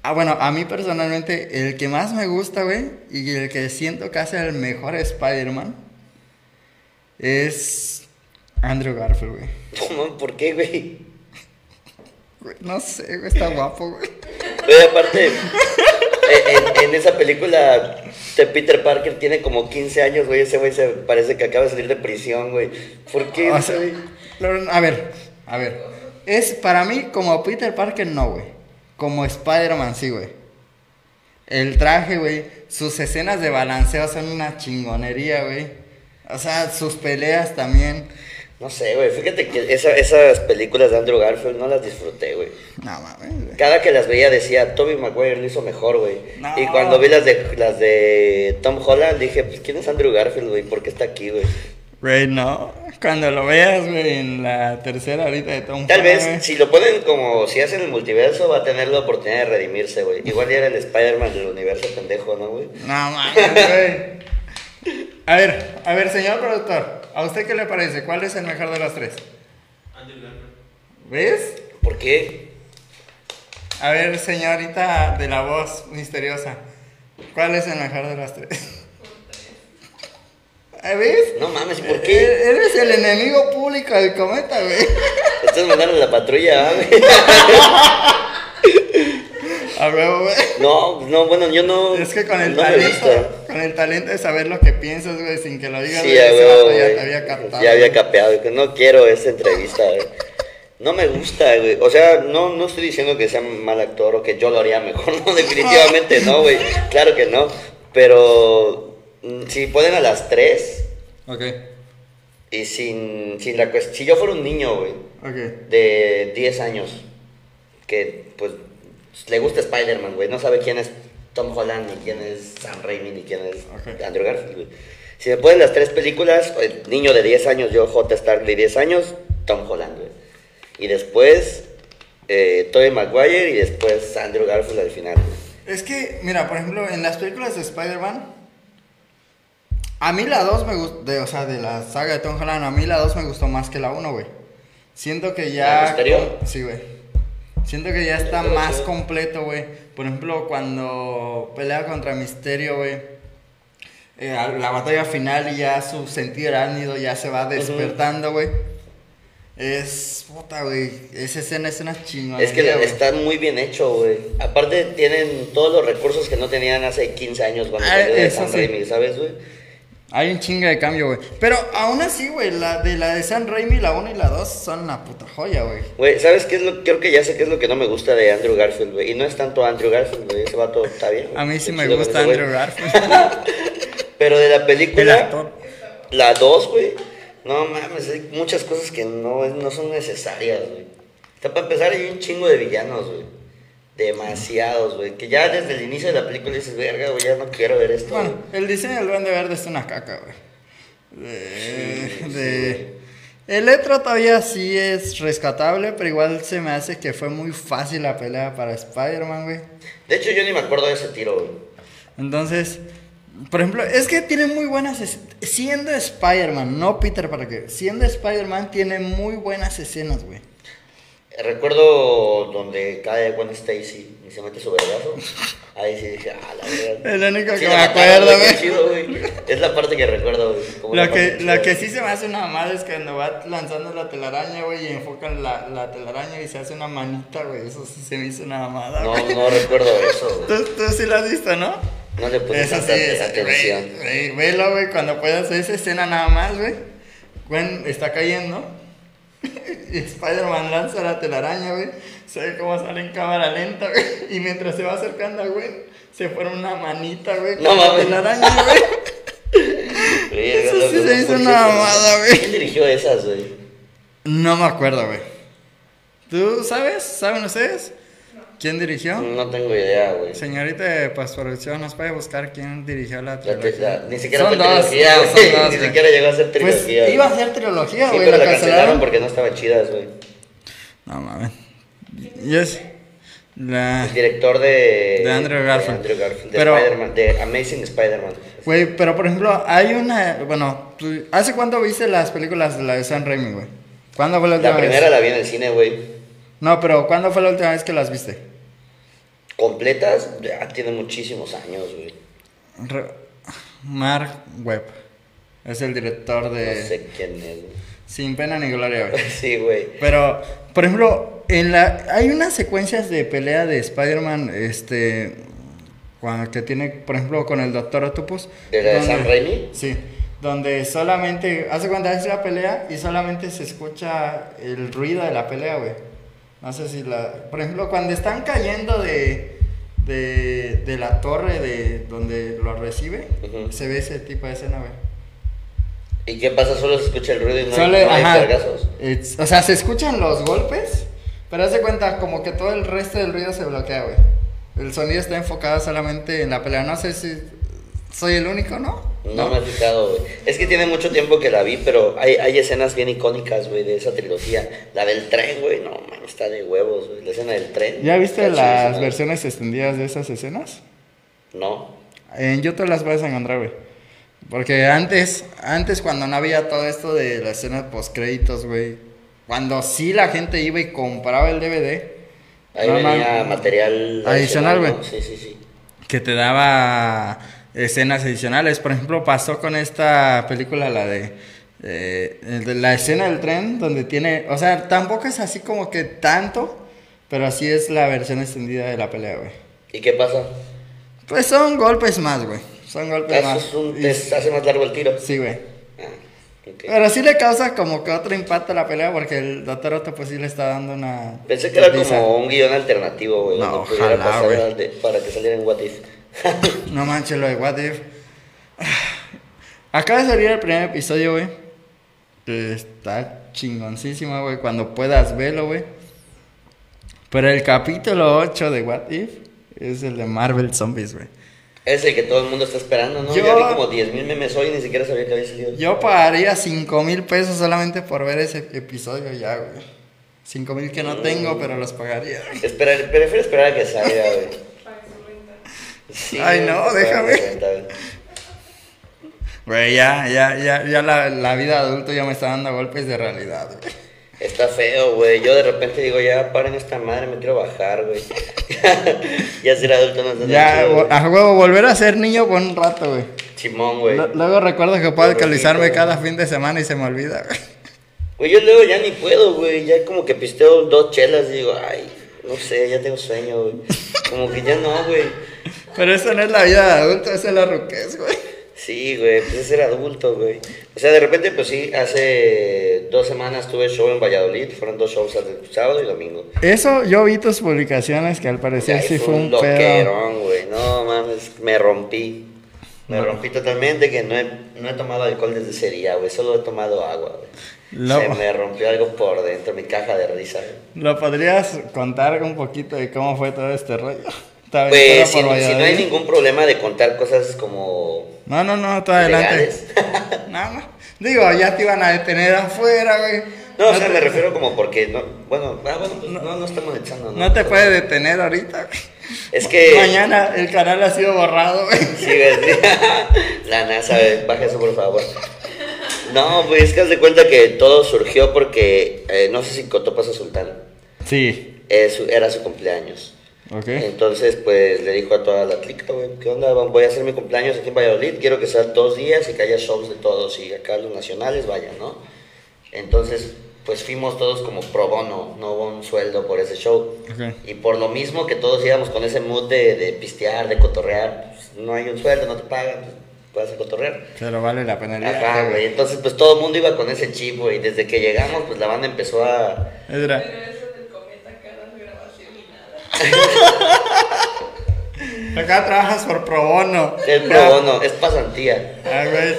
Ah, bueno, a mí personalmente, el que más me gusta, güey, y el que siento que hace el mejor Spider-Man es Andrew Garfield, güey. ¿por qué, güey? No sé, güey, está guapo, güey. Aparte, en, esa película de Peter Parker tiene como 15 años, güey. Ese güey se parece que acaba de salir de prisión, güey. ¿Por qué, O sea, a ver, a ver. Es para mí como Peter Parker, no, güey. Como Spider-Man, sí, güey. El traje, güey. Sus escenas de balanceo son una chingonería, güey. O sea, sus peleas también. No sé, güey. Fíjate que esa- esas películas de Andrew Garfield no las disfruté, güey. No mames, güey. Cada que las veía decía, Toby Maguire lo hizo mejor, güey. No. Y cuando vi las de, las de Tom Holland, dije, pues, ¿quién es Andrew Garfield, güey? ¿Por qué está aquí, güey? Güey, no. Cuando lo veas, güey, en la tercera ahorita de Tom Tal Holland, vez, güey. si lo ponen como si hacen el multiverso, va a tener la oportunidad de redimirse, güey. Igual ya era el Spider-Man del universo pendejo, ¿no, güey? No mames, güey. A ver, a ver, señor productor. ¿A usted qué le parece? ¿Cuál es el mejor de los tres? ¿Ves? ¿Por qué? A ver, señorita de la voz misteriosa, ¿cuál es el mejor de los tres? ¿Eh, ¿Ves? No mames, ¿y por Eh, qué? Eres el enemigo público del cometa, güey. Estás mandando la patrulla, ¿ah, güey. A huevo, güey. No, no, bueno, yo no. Es que con el no talento, gusta. con el talento de saber lo que piensas, güey, sin que lo digas, Sí, güey, a huevo, ya güey. te había captado. Ya había güey. capeado, que no quiero esa entrevista, güey. No me gusta, güey. O sea, no, no estoy diciendo que sea mal actor o que yo lo haría mejor, no, definitivamente no, güey. Claro que no. Pero mm, si ponen a las tres Ok, y sin, sin la cuestión. Si yo fuera un niño, güey, ok. de 10 años, que pues le gusta Spider-Man, güey, no sabe quién es Tom Holland, ni quién es Sam Raimi, ni quién es. Andrew Garfield, güey. Si me ponen las tres películas, el niño de 10 años, yo J. Stark de 10 años, Tom Holland, güey. Y después, eh, Tobey Maguire y después Andrew Garfield al final, güey. Es que, mira, por ejemplo, en las películas de Spider-Man, a mí la 2 me gustó, de, o sea, de la saga de Tom Holland, a mí la 2 me gustó más que la 1, güey. Siento que ¿La ya... Sí, güey. Siento que ya está más completo, güey. Por ejemplo, cuando pelea contra Misterio, güey. eh, la batalla final y ya su sentido arácnido ya se va despertando, güey. Es... Puta, güey. Esa escena es una chingonería, Es que güey. está muy bien hecho, güey. Aparte tienen todos los recursos que no tenían hace 15 años cuando Ah, salió de Sam sí. Raimi, ¿sabes, güey? Hay un chinga de cambio, güey. Pero aún así, güey, la de la de San Raimi, la 1 y la 2 son una puta joya, güey. Güey, ¿sabes qué es lo creo que ya sé qué es lo que no me gusta de Andrew Garfield, güey? Y no es tanto Andrew Garfield, güey, ese vato está bien. güey. A mí sí me gusta. Andrew Garfield. Pero de la El película, la 2, güey, no mames, hay muchas cosas que no, no son necesarias, güey. Está para empezar hay un chingo de villanos, güey. Demasiados, güey. Que ya desde el inicio de la película dices, verga, güey, ya no quiero ver esto. Bueno, güey". el diseño del Duende Verde es una caca, güey. De, de- El Etro todavía sí es rescatable, pero igual se me hace que fue muy fácil la pelea para Spider-Man, güey. De hecho, yo ni me acuerdo de ese tiro, güey. Entonces, Por ejemplo, es que tiene muy buenas. es- Siendo Spider-Man, no Peter para qué. Siendo Spider-Man, tiene muy buenas escenas, güey. Recuerdo donde cae Gwen Stacy y se mete su vergazo. Ahí sí dije, ah, la verdad. Es lo único que Sí, me la mataron, acuerdo, güey. chido, güey. Es la parte que recuerdo, güey. la Lo que, chida. que sí se me hace una mamada es que cuando va lanzando la telaraña, güey, y enfocan la, la telaraña y se hace una manita, güey. Eso sí se me hizo una mamada, No, no recuerdo eso, güey. ¿Tú, tú sí lo has visto, ¿no? No le puse sí, tanta esa- atención. güey, Velo, güey, cuando puedas hacer esa escena nada más, güey. Gwen está cayendo. Spider-Man lanza la telaraña, güey. Se ve cómo sale en cámara lenta, güey. Y mientras se va acercando a Gwen, se pone una manita, güey. No mames. telaraña, güey. Eso sí se hizo ¿por qué una mamada, güey. ¿Quién dirigió esas, güey? No me acuerdo, güey. ¿Tú sabes? ¿Saben ustedes? ¿Quién dirigió? No tengo idea, güey. Señorita de postproducción, ¿nos puede buscar quién dirigió la trilogía? la- ni siquiera Son fue dos, trilogía, son dos, Ni güey. siquiera llegó a ser Pues trilogía. iba a ser trilogía, Sí, güey. pero la la cancelaron cancelaron porque no estaban chidas, güey. No mames. Y es. La. El director de... De Andrew Garfield. De Andrew Garfield, de Pero- Spider-Man, de Amazing Spider-Man. Güey, pero por ejemplo, hay una. Bueno, ¿hace cuánto viste las películas de la de Sam Raimi, güey? ¿Cuándo fue la última La vez? primera la vi en el cine, güey. No, pero ¿cuándo fue la última vez que las viste? Completas, ya tiene muchísimos años, güey. Re- Mark Webb. Es el director de. No sé quién es, güey. Sin pena ni gloria, güey. Sí, güey. Pero, por ejemplo, en la hay unas secuencias de pelea de Spider-Man, este, cuando que tiene, por ejemplo, con el Doctor Octopus. ¿De la de Sam Raimi? Sí, donde solamente, hace cuando es la pelea y solamente se escucha el ruido de la pelea, güey. No sé si la, por ejemplo, cuando están cayendo de, de, de la torre de donde lo recibe, Ujú. se ve ese tipo de escena, güey. ¿Y qué pasa? Solo se escucha el ruido y no, Solo- hay, no hay ajá. It's- o sea, se escuchan los golpes, pero haz de cuenta como que todo el resto del ruido se bloquea, güey. El sonido está enfocado solamente en la pelea. No sé si soy el único, ¿no? No, me he fijado, güey. Es que tiene mucho tiempo que la vi, pero hay, hay escenas bien icónicas, güey, de esa trilogía. La del tren, güey, no, man, está de huevos, güey. La escena del tren. ¿Ya viste las versiones extendidas de esas escenas? No. En YouTube las puedes encontrar, güey. Porque antes, antes cuando no había todo esto de la escena post créditos, güey. Cuando sí la gente iba y compraba el DVD. Ahí venía material Adicional, güey. ¿no? Sí, sí, sí. que te daba escenas adicionales. Por ejemplo, pasó con esta película, la de, eh, de la escena del tren, donde tiene, o sea, tampoco es así como que tanto, pero así es la versión extendida de la pelea, güey. ¿Y qué pasa? Pues son golpes más, güey. Son golpes Eso más. es un, Y- te hace más largo el tiro. Sí, güey. Ah. Pero sí le causa como que otro impacto a la pelea porque el Doctor Otto pues sí le está dando una... Pensé que era como un guion alternativo, güey, No, ojalá, güey. para que saliera en What If. No manches lo de What If. Acaba de salir el primer episodio, güey. Está chingoncísimo, güey. Cuando puedas verlo, güey. Pero el capítulo 8 de What If es el de Marvel Zombies, güey. Es el que todo el mundo está esperando, ¿no? Yo- Ya vi como 10.000 memes hoy y ni siquiera sabía que había salido. Yo pagaría 5 mil pesos solamente por ver ese episodio ya, güey. 5 mil que no tengo, pero los pagaría. Esperar, prefiero esperar a que salga, güey. Sí, Ay, no, déjame. güey. Güey, ya, ya, ya, ya la, la vida adulto ya me está dando golpes de realidad, güey. Está feo, güey. Yo de repente digo, ya paren esta madre, me quiero bajar, güey. ya ser adulto no está Ya, chido, a huevo, volver a ser niño por un rato, güey. Simón, güey. Luego recuerdo que puedo güey. cada fin de semana y se me olvida, güey. Güey, yo luego ya ni puedo, güey. Ya como que pisteo dos chelas y digo, ay, no sé, ya tengo sueño, güey. Como que ya no, güey. Pero eso no es la vida de adulto, eso es la ruquez, güey. Sí, güey, pues es ser adulto, güey. O sea, de repente, pues sí, hace dos semanas tuve show en Valladolid. Fueron dos shows, el sábado y domingo. Eso, yo vi tus publicaciones que al parecer sí fue un pedo. loquerón, güey. No mames, me rompí. Me rompí totalmente que no he, no he tomado alcohol desde ese día, güey. Solo he tomado agua, güey. Lo- Se me rompió algo por dentro, mi caja de risa. ¿Lo podrías contar un poquito de cómo fue todo este rollo? Pues si, no hay ningún problema de contar cosas como No, no, no, todo adelante. no. Digo, ya te iban a detener afuera, güey. No, o sea, te- me refiero como porque, no, bueno, ah, bueno, pues no, no estamos echando, ¿no? No te puede detener ahorita. Es que. Mañana el canal ha sido borrado, güey. Sí, sí. La NASA, baja eso por favor. No, pues es que haz de cuenta que todo surgió porque. eh, no sé si contó pasa Sultán. Sí. Su- era su cumpleaños. Ok. Entonces, pues le dijo a toda la clica, güey, ¿qué onda? Voy a hacer mi cumpleaños aquí en Valladolid, quiero que sean dos días y que haya shows de todos y acá los nacionales vayan, ¿no? Entonces, pues fuimos todos como pro bono, no hubo un sueldo por ese show. Ok. Y por lo mismo que todos íbamos con ese mood de, de pistear, de cotorrear, pues, no hay un sueldo, no te pagan, pues, vas a cotorrear. Pero vale la pena Ajá, güey. Entonces, pues todo el mundo iba con ese chip, güey. Desde que llegamos, pues la banda empezó a... Edra, Pero eso del cometa cada grabación y nada. acá trabajas por pro bono. El pro bono, es pasantía. Ah, güey.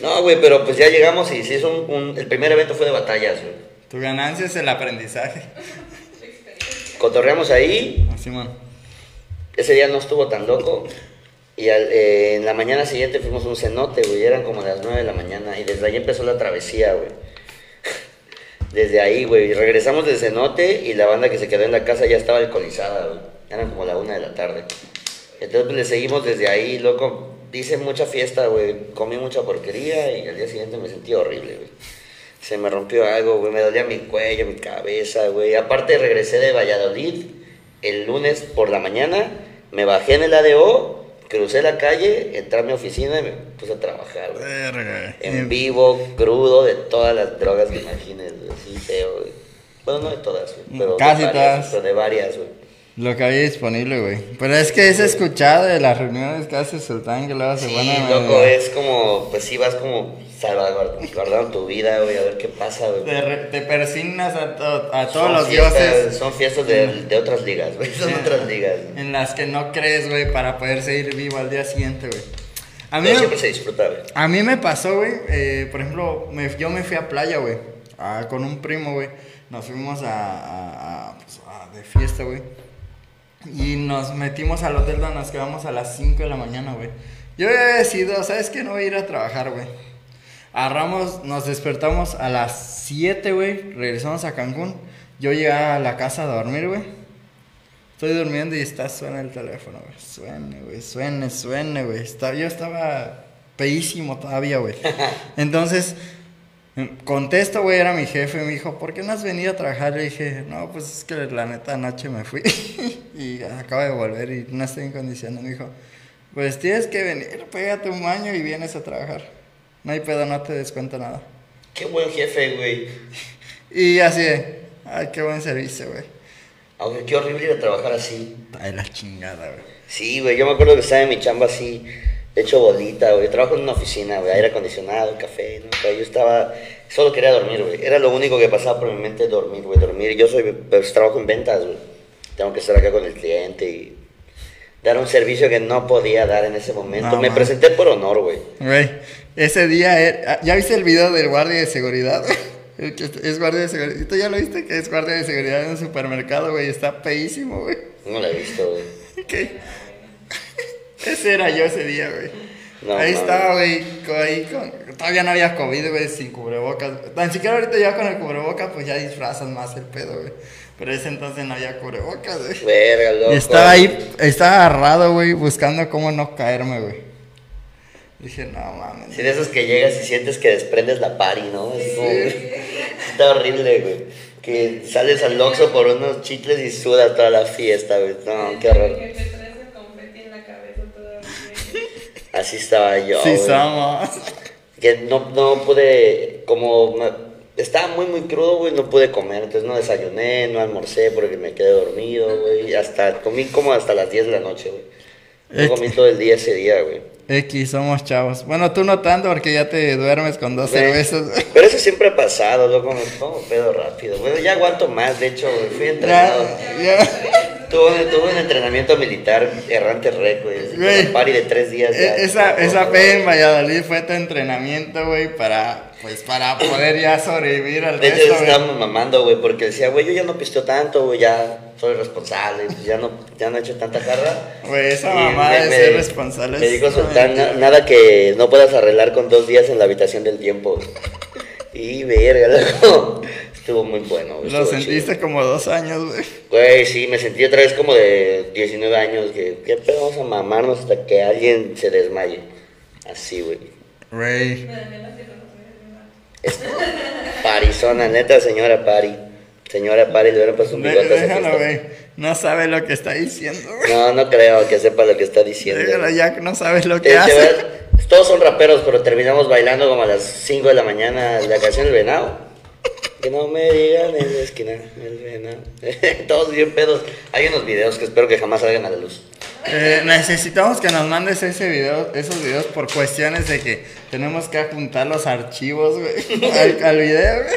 No, güey, pero pues ya llegamos y se hizo un, un- El primer evento fue de batallas, güey. Tu ganancia es el aprendizaje. Cotorreamos ahí, Así, man. ese día no estuvo tan loco. Y al- eh, en la mañana siguiente fuimos a un cenote, güey. Eran como las 9 de la mañana. Y desde ahí empezó la travesía, güey. Desde ahí, güey. Regresamos del cenote y la banda que se quedó en la casa ya estaba alcoholizada, güey. Eran como la una de la tarde. Entonces pues, le seguimos desde ahí, loco. Hice mucha fiesta, güey. Comí mucha porquería y al día siguiente me sentí horrible, güey. Se me rompió algo, güey. Me dolía mi cuello, mi cabeza, güey. Aparte regresé de Valladolid el lunes por la mañana. Me bajé en el ADO, crucé la calle, entré a mi oficina y me puse a trabajar, güey. Verga. En vivo, crudo, de todas las drogas que imagines, güey. Así feo, güey. Bueno, no de todas, güey. Pero Casi de varias, todas. Pero de varias, güey. Lo que había disponible, güey. Pero es que es escuchado de las reuniones que hace Sultán que luego se Sí, pone. loco, es como, pues sí vas como salvaguardando tu vida, güey, a ver qué pasa, güey. Te, te persignas a, to- a todos Son los fiestas- dioses Son fiestas de, de otras ligas, güey. Son Sí. otras ligas. en las que no crees, güey, para poder seguir vivo al día siguiente, güey. A mí, Pero siempre se disfruta, güey. a mí me pasó, güey, eh, por ejemplo, me- yo me fui a playa, güey, a- con un primo, güey. Nos fuimos a, a- a, pues, a- de fiesta, güey. Y nos metimos al hotel donde nos quedamos a las 5 de la mañana, güey. Yo había decidido, ¿sabes qué? No voy a ir a trabajar, güey. Agarramos, nos despertamos a las 7, güey. Regresamos a Cancún. Yo llegué a la casa a dormir, güey. Estoy durmiendo y está, suena el teléfono, güey. Suene, güey, suene, suene, güey. Está- yo estaba peísimo todavía, güey. Entonces, contesto, güey, era mi jefe. Me dijo, ¿por qué no has venido a trabajar? Le dije, no, pues es que la neta anoche me fui. y acabo de volver y no estoy en condiciones. Me dijo, pues tienes que venir, pégate un baño y vienes a trabajar. No hay pedo, no te descuento nada. Qué buen jefe, güey. Y así de, ay, qué buen servicio, güey. Aunque qué horrible ir a trabajar así. Ay, la chingada, güey. Sí, güey, yo me acuerdo que estaba en mi chamba así, hecho bolita, güey. Trabajo en una oficina, güey, aire acondicionado, café, ¿no? Pero yo estaba, solo quería dormir, güey. Era lo único que pasaba por mi mente, dormir, güey, dormir. Yo soy, pues trabajo en ventas, güey. Tengo que estar acá con el cliente y dar un servicio que no podía dar en ese momento. No, me man. presenté por honor, güey. Güey, ese día, era- ¿ya viste el video del guardia de seguridad? Es guardia de seguridad. ¿Y tú ya lo viste que es guardia de seguridad en un supermercado, güey? Está peísimo, güey. No lo he visto, güey. ¿Qué? Ese era yo ese día, güey. No, ahí estaba, güey, con- ahí con... Todavía no había COVID, güey, sin cubrebocas. Tan siquiera ahorita ya con el cubrebocas, pues ya disfrazan más el pedo, güey. Pero ese entonces no había cubrebocas, güey. Verga, loco. Y estaba ahí, estaba agarrado, güey, buscando cómo no caerme, güey. Dije, no mames. Sí, de esos que llegas y sientes que desprendes la pari, ¿no? Es como- está horrible, güey. Que sales al Oxxo por unos chicles y sudas toda la fiesta, güey. No, qué horror. Así estaba yo, Sí, somos. Que no, no pude, como estaba muy, muy crudo, güey, no pude comer. Entonces no desayuné, no almorcé porque me quedé dormido, güey. Hasta, comí como hasta las 10 de la noche, güey. No comí todo el día ese día, güey. X, somos chavos. Bueno, tú no tanto porque ya te duermes con dos cervezas. Pero eso siempre ha pasado, loco, me pongo pedo rápido. Bueno, ya aguanto más, de hecho, güey, fui entrenado. Ya, ya. Tuve, tuve un entrenamiento militar errante rec, güey. Un party de tres días. ya. E- Esa, esa P en Valladolid fue tu entrenamiento, güey, para, pues, para poder ya sobrevivir al De resto, estábamos mamando, güey, porque decía, güey, yo ya no pisteo tanto, güey, ya soy responsable, pues, ya no, ya no he hecho tanta jarra. Güey, esa mamá de ser responsable. Me dijo mentira. "Na- nada que no puedas arreglar con dos días en la habitación del tiempo. Y verga, loco. Estuvo muy bueno. Lo sentiste chido. como dos años, güey. Güey, sí, me sentí otra vez como de 19 años. Que, ¿Qué pedo? Vamos a mamarnos hasta que alguien se desmaye. Así, güey. Es Parizona, neta, señora Pari. Señora Pari, le hubieran puesto un bigote déjalo, güey. No sabe lo que está diciendo, güey. No, no creo que sepa lo que está diciendo. Déjalo ya que no sabes lo que hace. todos son raperos, pero terminamos bailando como a las 5 de la mañana la canción El Venado. Que no me digan en la esquina, el venado. todos bien pedos. Hay unos videos que espero que jamás salgan a la luz. Eh, necesitamos que nos mandes ese video, esos videos por cuestiones de que tenemos que apuntar los archivos, güey, al, al video, güey.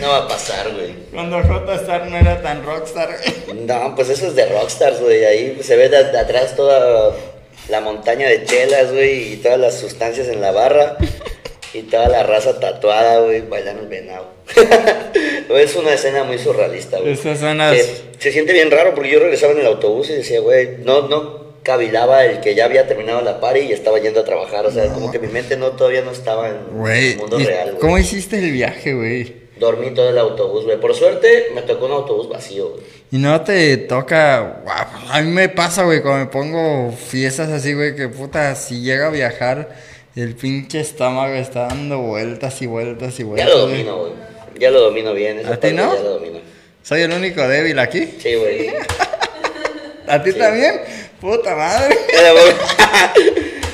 No va a pasar, güey. Cuando J-Star no era tan rockstar, güey. No, pues eso es de Rockstars, güey. Ahí se ve de, de atrás toda la montaña de chelas, güey, y todas las sustancias en la barra. Y toda la raza tatuada, güey, bailando el venado. es una escena muy surrealista, güey. Esas Que se siente bien raro porque yo regresaba en el autobús y decía, güey, no, no cavilaba el que ya había terminado la party y estaba yendo a trabajar. O sea, como que mi mente no todavía no estaba en el mundo ¿y real, güey. ¿cómo hiciste el viaje, güey? Dormí todo el autobús, güey. Por suerte me tocó un autobús vacío, güey. Y no te toca, a mí me pasa, güey, cuando me pongo fiestas así, güey, que puta, si llega a viajar, el pinche estómago está dando vueltas y vueltas y Ya vueltas. lo güey. domino, güey. Ya lo domino bien. Esa ¿A ti no? Ya lo domino. Soy el único débil aquí. Sí, güey. ¿A ti Sí. también? Puta madre.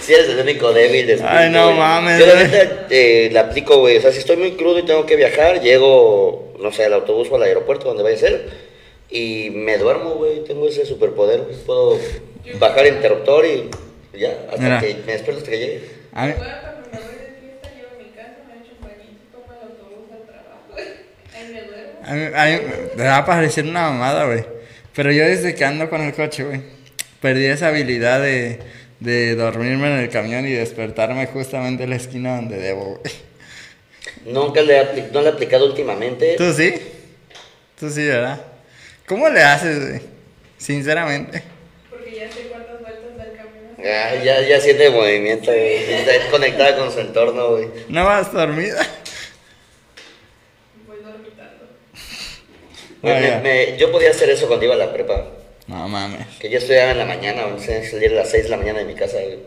Si eres el único débil de espíritu, Ay, no güey. mames, Yo la güey. neta eh, la aplico, güey. O sea, si estoy muy crudo y tengo que viajar, llego, no sé, al autobús o al aeropuerto, donde vaya a ser, y me duermo, güey. Tengo ese superpoder. Puedo bajar el interruptor y ya, hasta Mira. que me despierto hasta que llegue. A cuando me voy de fiesta, llego a mi casa, me echo un bañito, tomo el autobús al trabajo. Ahí me duermo. A mí, a mí me va a parecer una mamada, güey. Pero yo desde que ando con el coche, güey, perdí esa habilidad de, de dormirme en el camión y despertarme justamente en la esquina donde debo, güey. Nunca le he, apli- no le he aplicado últimamente. ¿Tú sí? Tú sí, ¿verdad? ¿Cómo le haces, güey? Sinceramente. Porque ya sé cuántas vueltas Ah, ya, ya siente movimiento, güey. Está conectada con su entorno, güey. ¿No vas dormida? Voy dormitando. Güey, Ah, me- ya. me- yo podía hacer eso cuando iba a la prepa. No mames. Que yo estudiaba en la mañana, o sea, salir a las 6 de la mañana de mi casa, güey.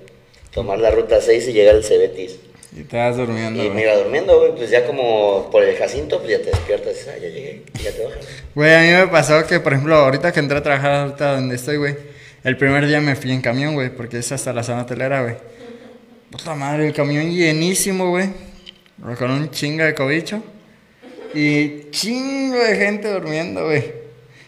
Tomar la ruta 6 y llegar al Cebetis. Y te vas durmiendo, Y me güey. iba durmiendo, güey. Pues ya como por el Jacinto, pues ya te despiertas. Ah, ya llegué. Ya te bajas. Güey, a mí me pasó que, por ejemplo, ahorita que entré a trabajar ahorita donde estoy, güey, el primer día me fui en camión, güey, porque es hasta la zona hotelera, güey. Puta madre, el camión llenísimo, güey, con un chingo de cobicho y chingo de gente durmiendo, güey.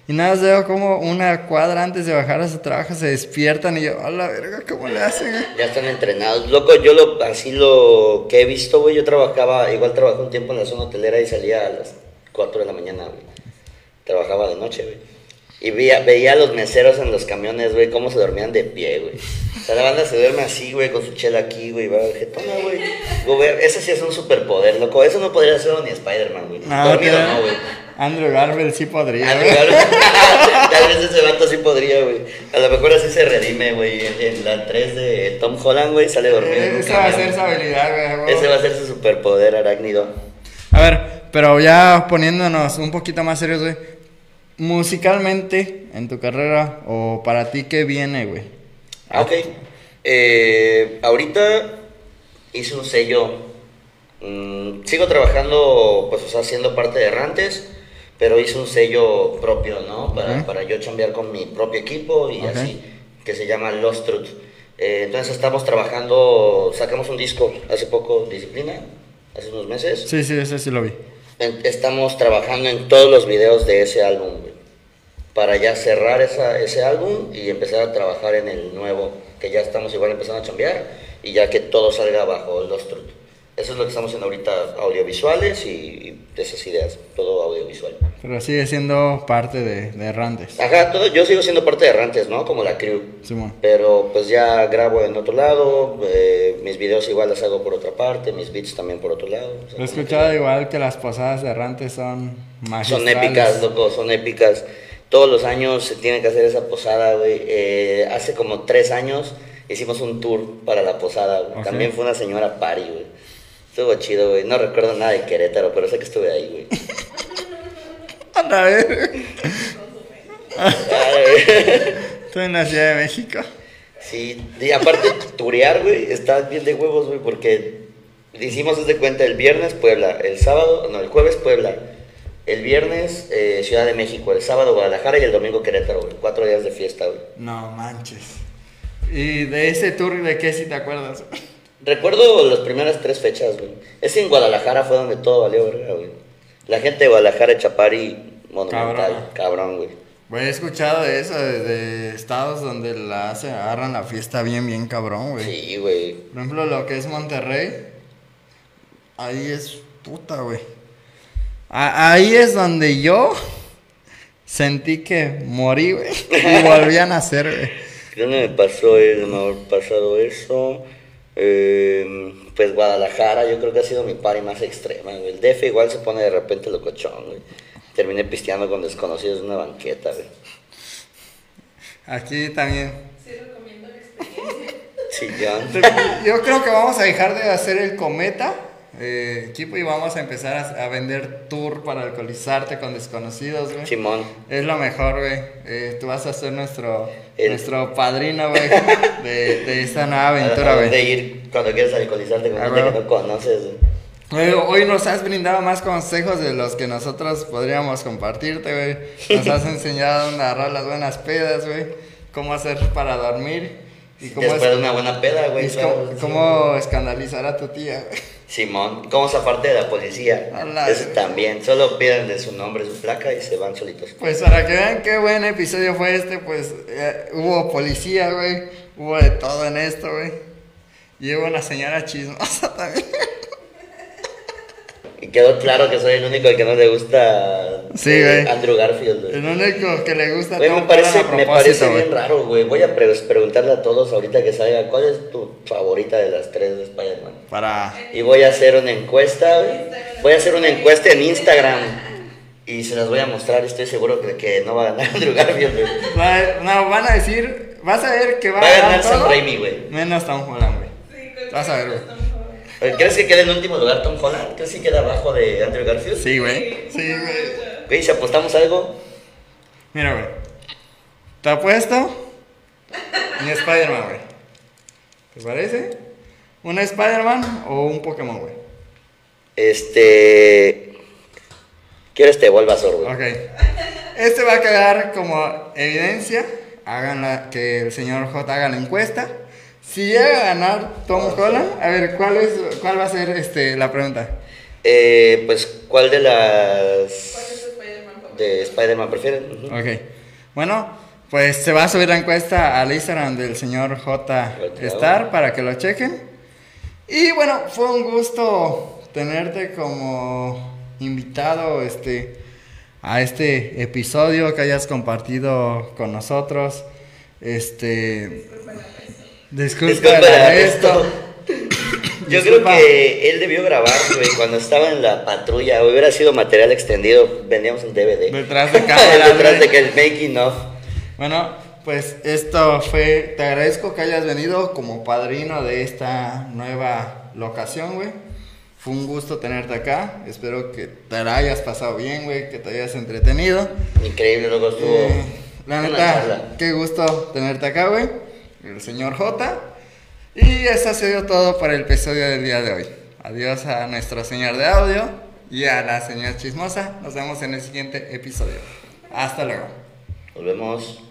Y nada veo como una cuadra antes de bajar a su trabajo se despiertan y yo, a la verga, ¿cómo le hacen? Ya están entrenados. Loco, yo lo, así lo que he visto, güey. Yo trabajaba, igual trabajé un tiempo en la zona hotelera y salía a las 4 de la mañana, güey. Trabajaba de noche, güey. Y veía, veía a los meseros en los camiones, güey, cómo se dormían de pie, güey. O sea, la banda se duerme así, güey, con su chela aquí, güey, va jetona, güey. Güey, Ese sí es un superpoder, loco. Eso no podría hacerlo ni Spider-Man, güey. No, Dormido no, güey. Andrew Garfield sí podría, güey. claro. Tal vez ese vato sí podría, güey. A lo mejor así se redime, güey. En, la 3 de Tom Holland, güey, sale dormido. un Esa va a ser su habilidad, güey. Ese va a ser su superpoder arácnido. A ver, pero ya poniéndonos un poquito más serios, güey. Musicalmente, en tu carrera, o para ti, ¿qué viene, güey? Ah, ok. Eh, ahorita hice un sello. mm, sigo trabajando, pues, o sea, siendo parte de Errantes, pero hice un sello propio, ¿no? Para, yo chambear con mi propio equipo y así, que se llama Lost Truth. Eh, entonces estamos trabajando, sacamos un disco hace poco, Disciplina, hace unos meses. Sí, sí, ese sí lo vi. Estamos trabajando en todos los videos de ese álbum. Para ya cerrar esa, ese álbum y empezar a trabajar en el nuevo, que ya estamos igual empezando a chambear, y ya que todo salga bajo Lost Truth. Eso es lo que estamos haciendo ahorita, audiovisuales y, y esas ideas, todo audiovisual. Pero sigue siendo parte de, de Errantes. Ajá, todo, yo sigo siendo parte de Errantes, ¿no? Como la crew. Simón. Pero pues ya grabo en otro lado, eh, mis videos igual las hago por otra parte, mis beats también por otro lado. o sea, he como que- escuchado igual que las posadas de Errantes son Son magistrales. épicas, loco, son épicas. Todos los años se tiene que hacer esa posada, güey. Eh, hace como tres años hicimos un tour para la posada, güey. Ok. También fue una señora pari, güey. Estuvo chido, güey. No recuerdo nada de Querétaro, pero sé que estuve ahí, güey. Anda, a ver. Estoy en la Ciudad de México. Sí, y aparte turear, güey, está bien de huevos, güey, porque hicimos desde cuenta el viernes Puebla, el sábado, no, el jueves Puebla, el viernes eh, Ciudad de México, el sábado Guadalajara y el domingo Querétaro, güey. Cuatro días de fiesta, güey. No manches. ¿Y de ese tour de qué si te acuerdas? Recuerdo las primeras tres fechas, güey. Ese en Guadalajara fue donde todo valió, verga, güey. La gente de Guadalajara, Chapari, monumental, cabrón, güey. Güey, he escuchado de eso, de, de estados donde la hacen, agarran la fiesta bien, bien cabrón, güey. Sí, güey. Por ejemplo, lo que es Monterrey, ahí es puta, güey. Ahí es donde yo sentí que morí, güey. Y volví a nacer, güey. ¿Dónde me pasó eso? Me ha pasado eso. Eh, pues Guadalajara, yo creo que ha sido mi party más extrema, güey. El DF igual se pone de repente locochón, güey. Terminé pisteando con desconocidos en una banqueta, güey. Aquí también. Sí, recomiendo la experiencia. Sí. Yo creo que vamos a dejar de hacer el cometa eh, equipo y vamos a empezar a, a vender tour para alcoholizarte con desconocidos, güey. Simón. Es lo mejor, güey. Eh, tú vas a ser nuestro, El- nuestro padrino, güey, de, de esta nueva aventura, ¿A dónde güey. ir cuando quieres alcoholizarte con Ah, gente que no conoces, güey? Hoy nos has brindado más consejos de los que nosotros podríamos compartirte, güey. Nos has enseñado a narrar las buenas pedas, güey. Cómo hacer para dormir. Y cómo, Después de una buena peda, güey. claro, cómo, escandalizar a tu tía. Simón. ¿Cómo zafarte de la policía? A la- Eso también. Solo piden de su nombre, su placa y se van solitos. Pues para que vean qué buen episodio fue este, pues eh, hubo policía, güey. Hubo de todo en esto, güey. Y hubo una señora chismosa también. Y quedó claro que soy el único al que no le gusta Sí, eh. Andrew Garfield, güey. El único que le gusta Güey, me parece, me parece güey. bien raro, güey. Voy a pre- preguntarle a todos ahorita que salga cuál es tu favorita de las tres de Spider-Man. Para... Y voy a hacer una encuesta, güey. Voy a hacer una encuesta en Instagram. Y se las voy a mostrar. Estoy seguro que, que no va a ganar Andrew Garfield, güey. No, van a decir... Vas a ver que va, Va a ganar Sam Raimi, güey. Menos Tom Holland, güey. Sí, Vas a ver, güey. Mejor. ¿Crees que quede en último lugar Tom Holland? ¿Crees que queda abajo de Andrew Garfield? Sí, güey. Sí, güey. Güey, si apostamos algo, Mira, güey. Te apuesto... Mi Spider-Man, güey. ¿Te parece? ¿Un Spider-Man o un Pokémon, güey? este. Quiero este Bulbasaur, güey. Ok. Este va a quedar como evidencia. Hagan la, que el señor J haga la encuesta. Si llega a ganar Tom Holland, a ver, ¿cuál, es, cuál va a ser este, la pregunta? Eh, pues, ¿cuál de las. ¿Cuál es Spider-Man de Spider-Man prefieren? Ok. Bueno, pues se va a subir la encuesta al Instagram del señor J Star para que lo chequen. Y bueno, fue un gusto tenerte como invitado este, a este episodio que hayas compartido con nosotros. Este. Disculpa Disculpa el arresto. Yo Disculpa. creo que él debió grabar, güey, cuando estaba en la patrulla. Hubiera sido material extendido. Vendíamos un DVD. Detrás de cámara. Detrás de que el making of. Bueno, pues esto fue, te agradezco que hayas venido como padrino de esta nueva locación, güey. Fue un gusto tenerte acá. Espero que te la hayas pasado bien, güey, que te hayas entretenido. Increíble, luego estuvo. Eh, la neta, qué gusto tenerte acá, güey. El señor J. Y eso ha sido todo para el episodio del día de hoy. Adiós a nuestro señor de audio y a la señora chismosa. Nos vemos en el siguiente episodio. Hasta luego. Nos vemos.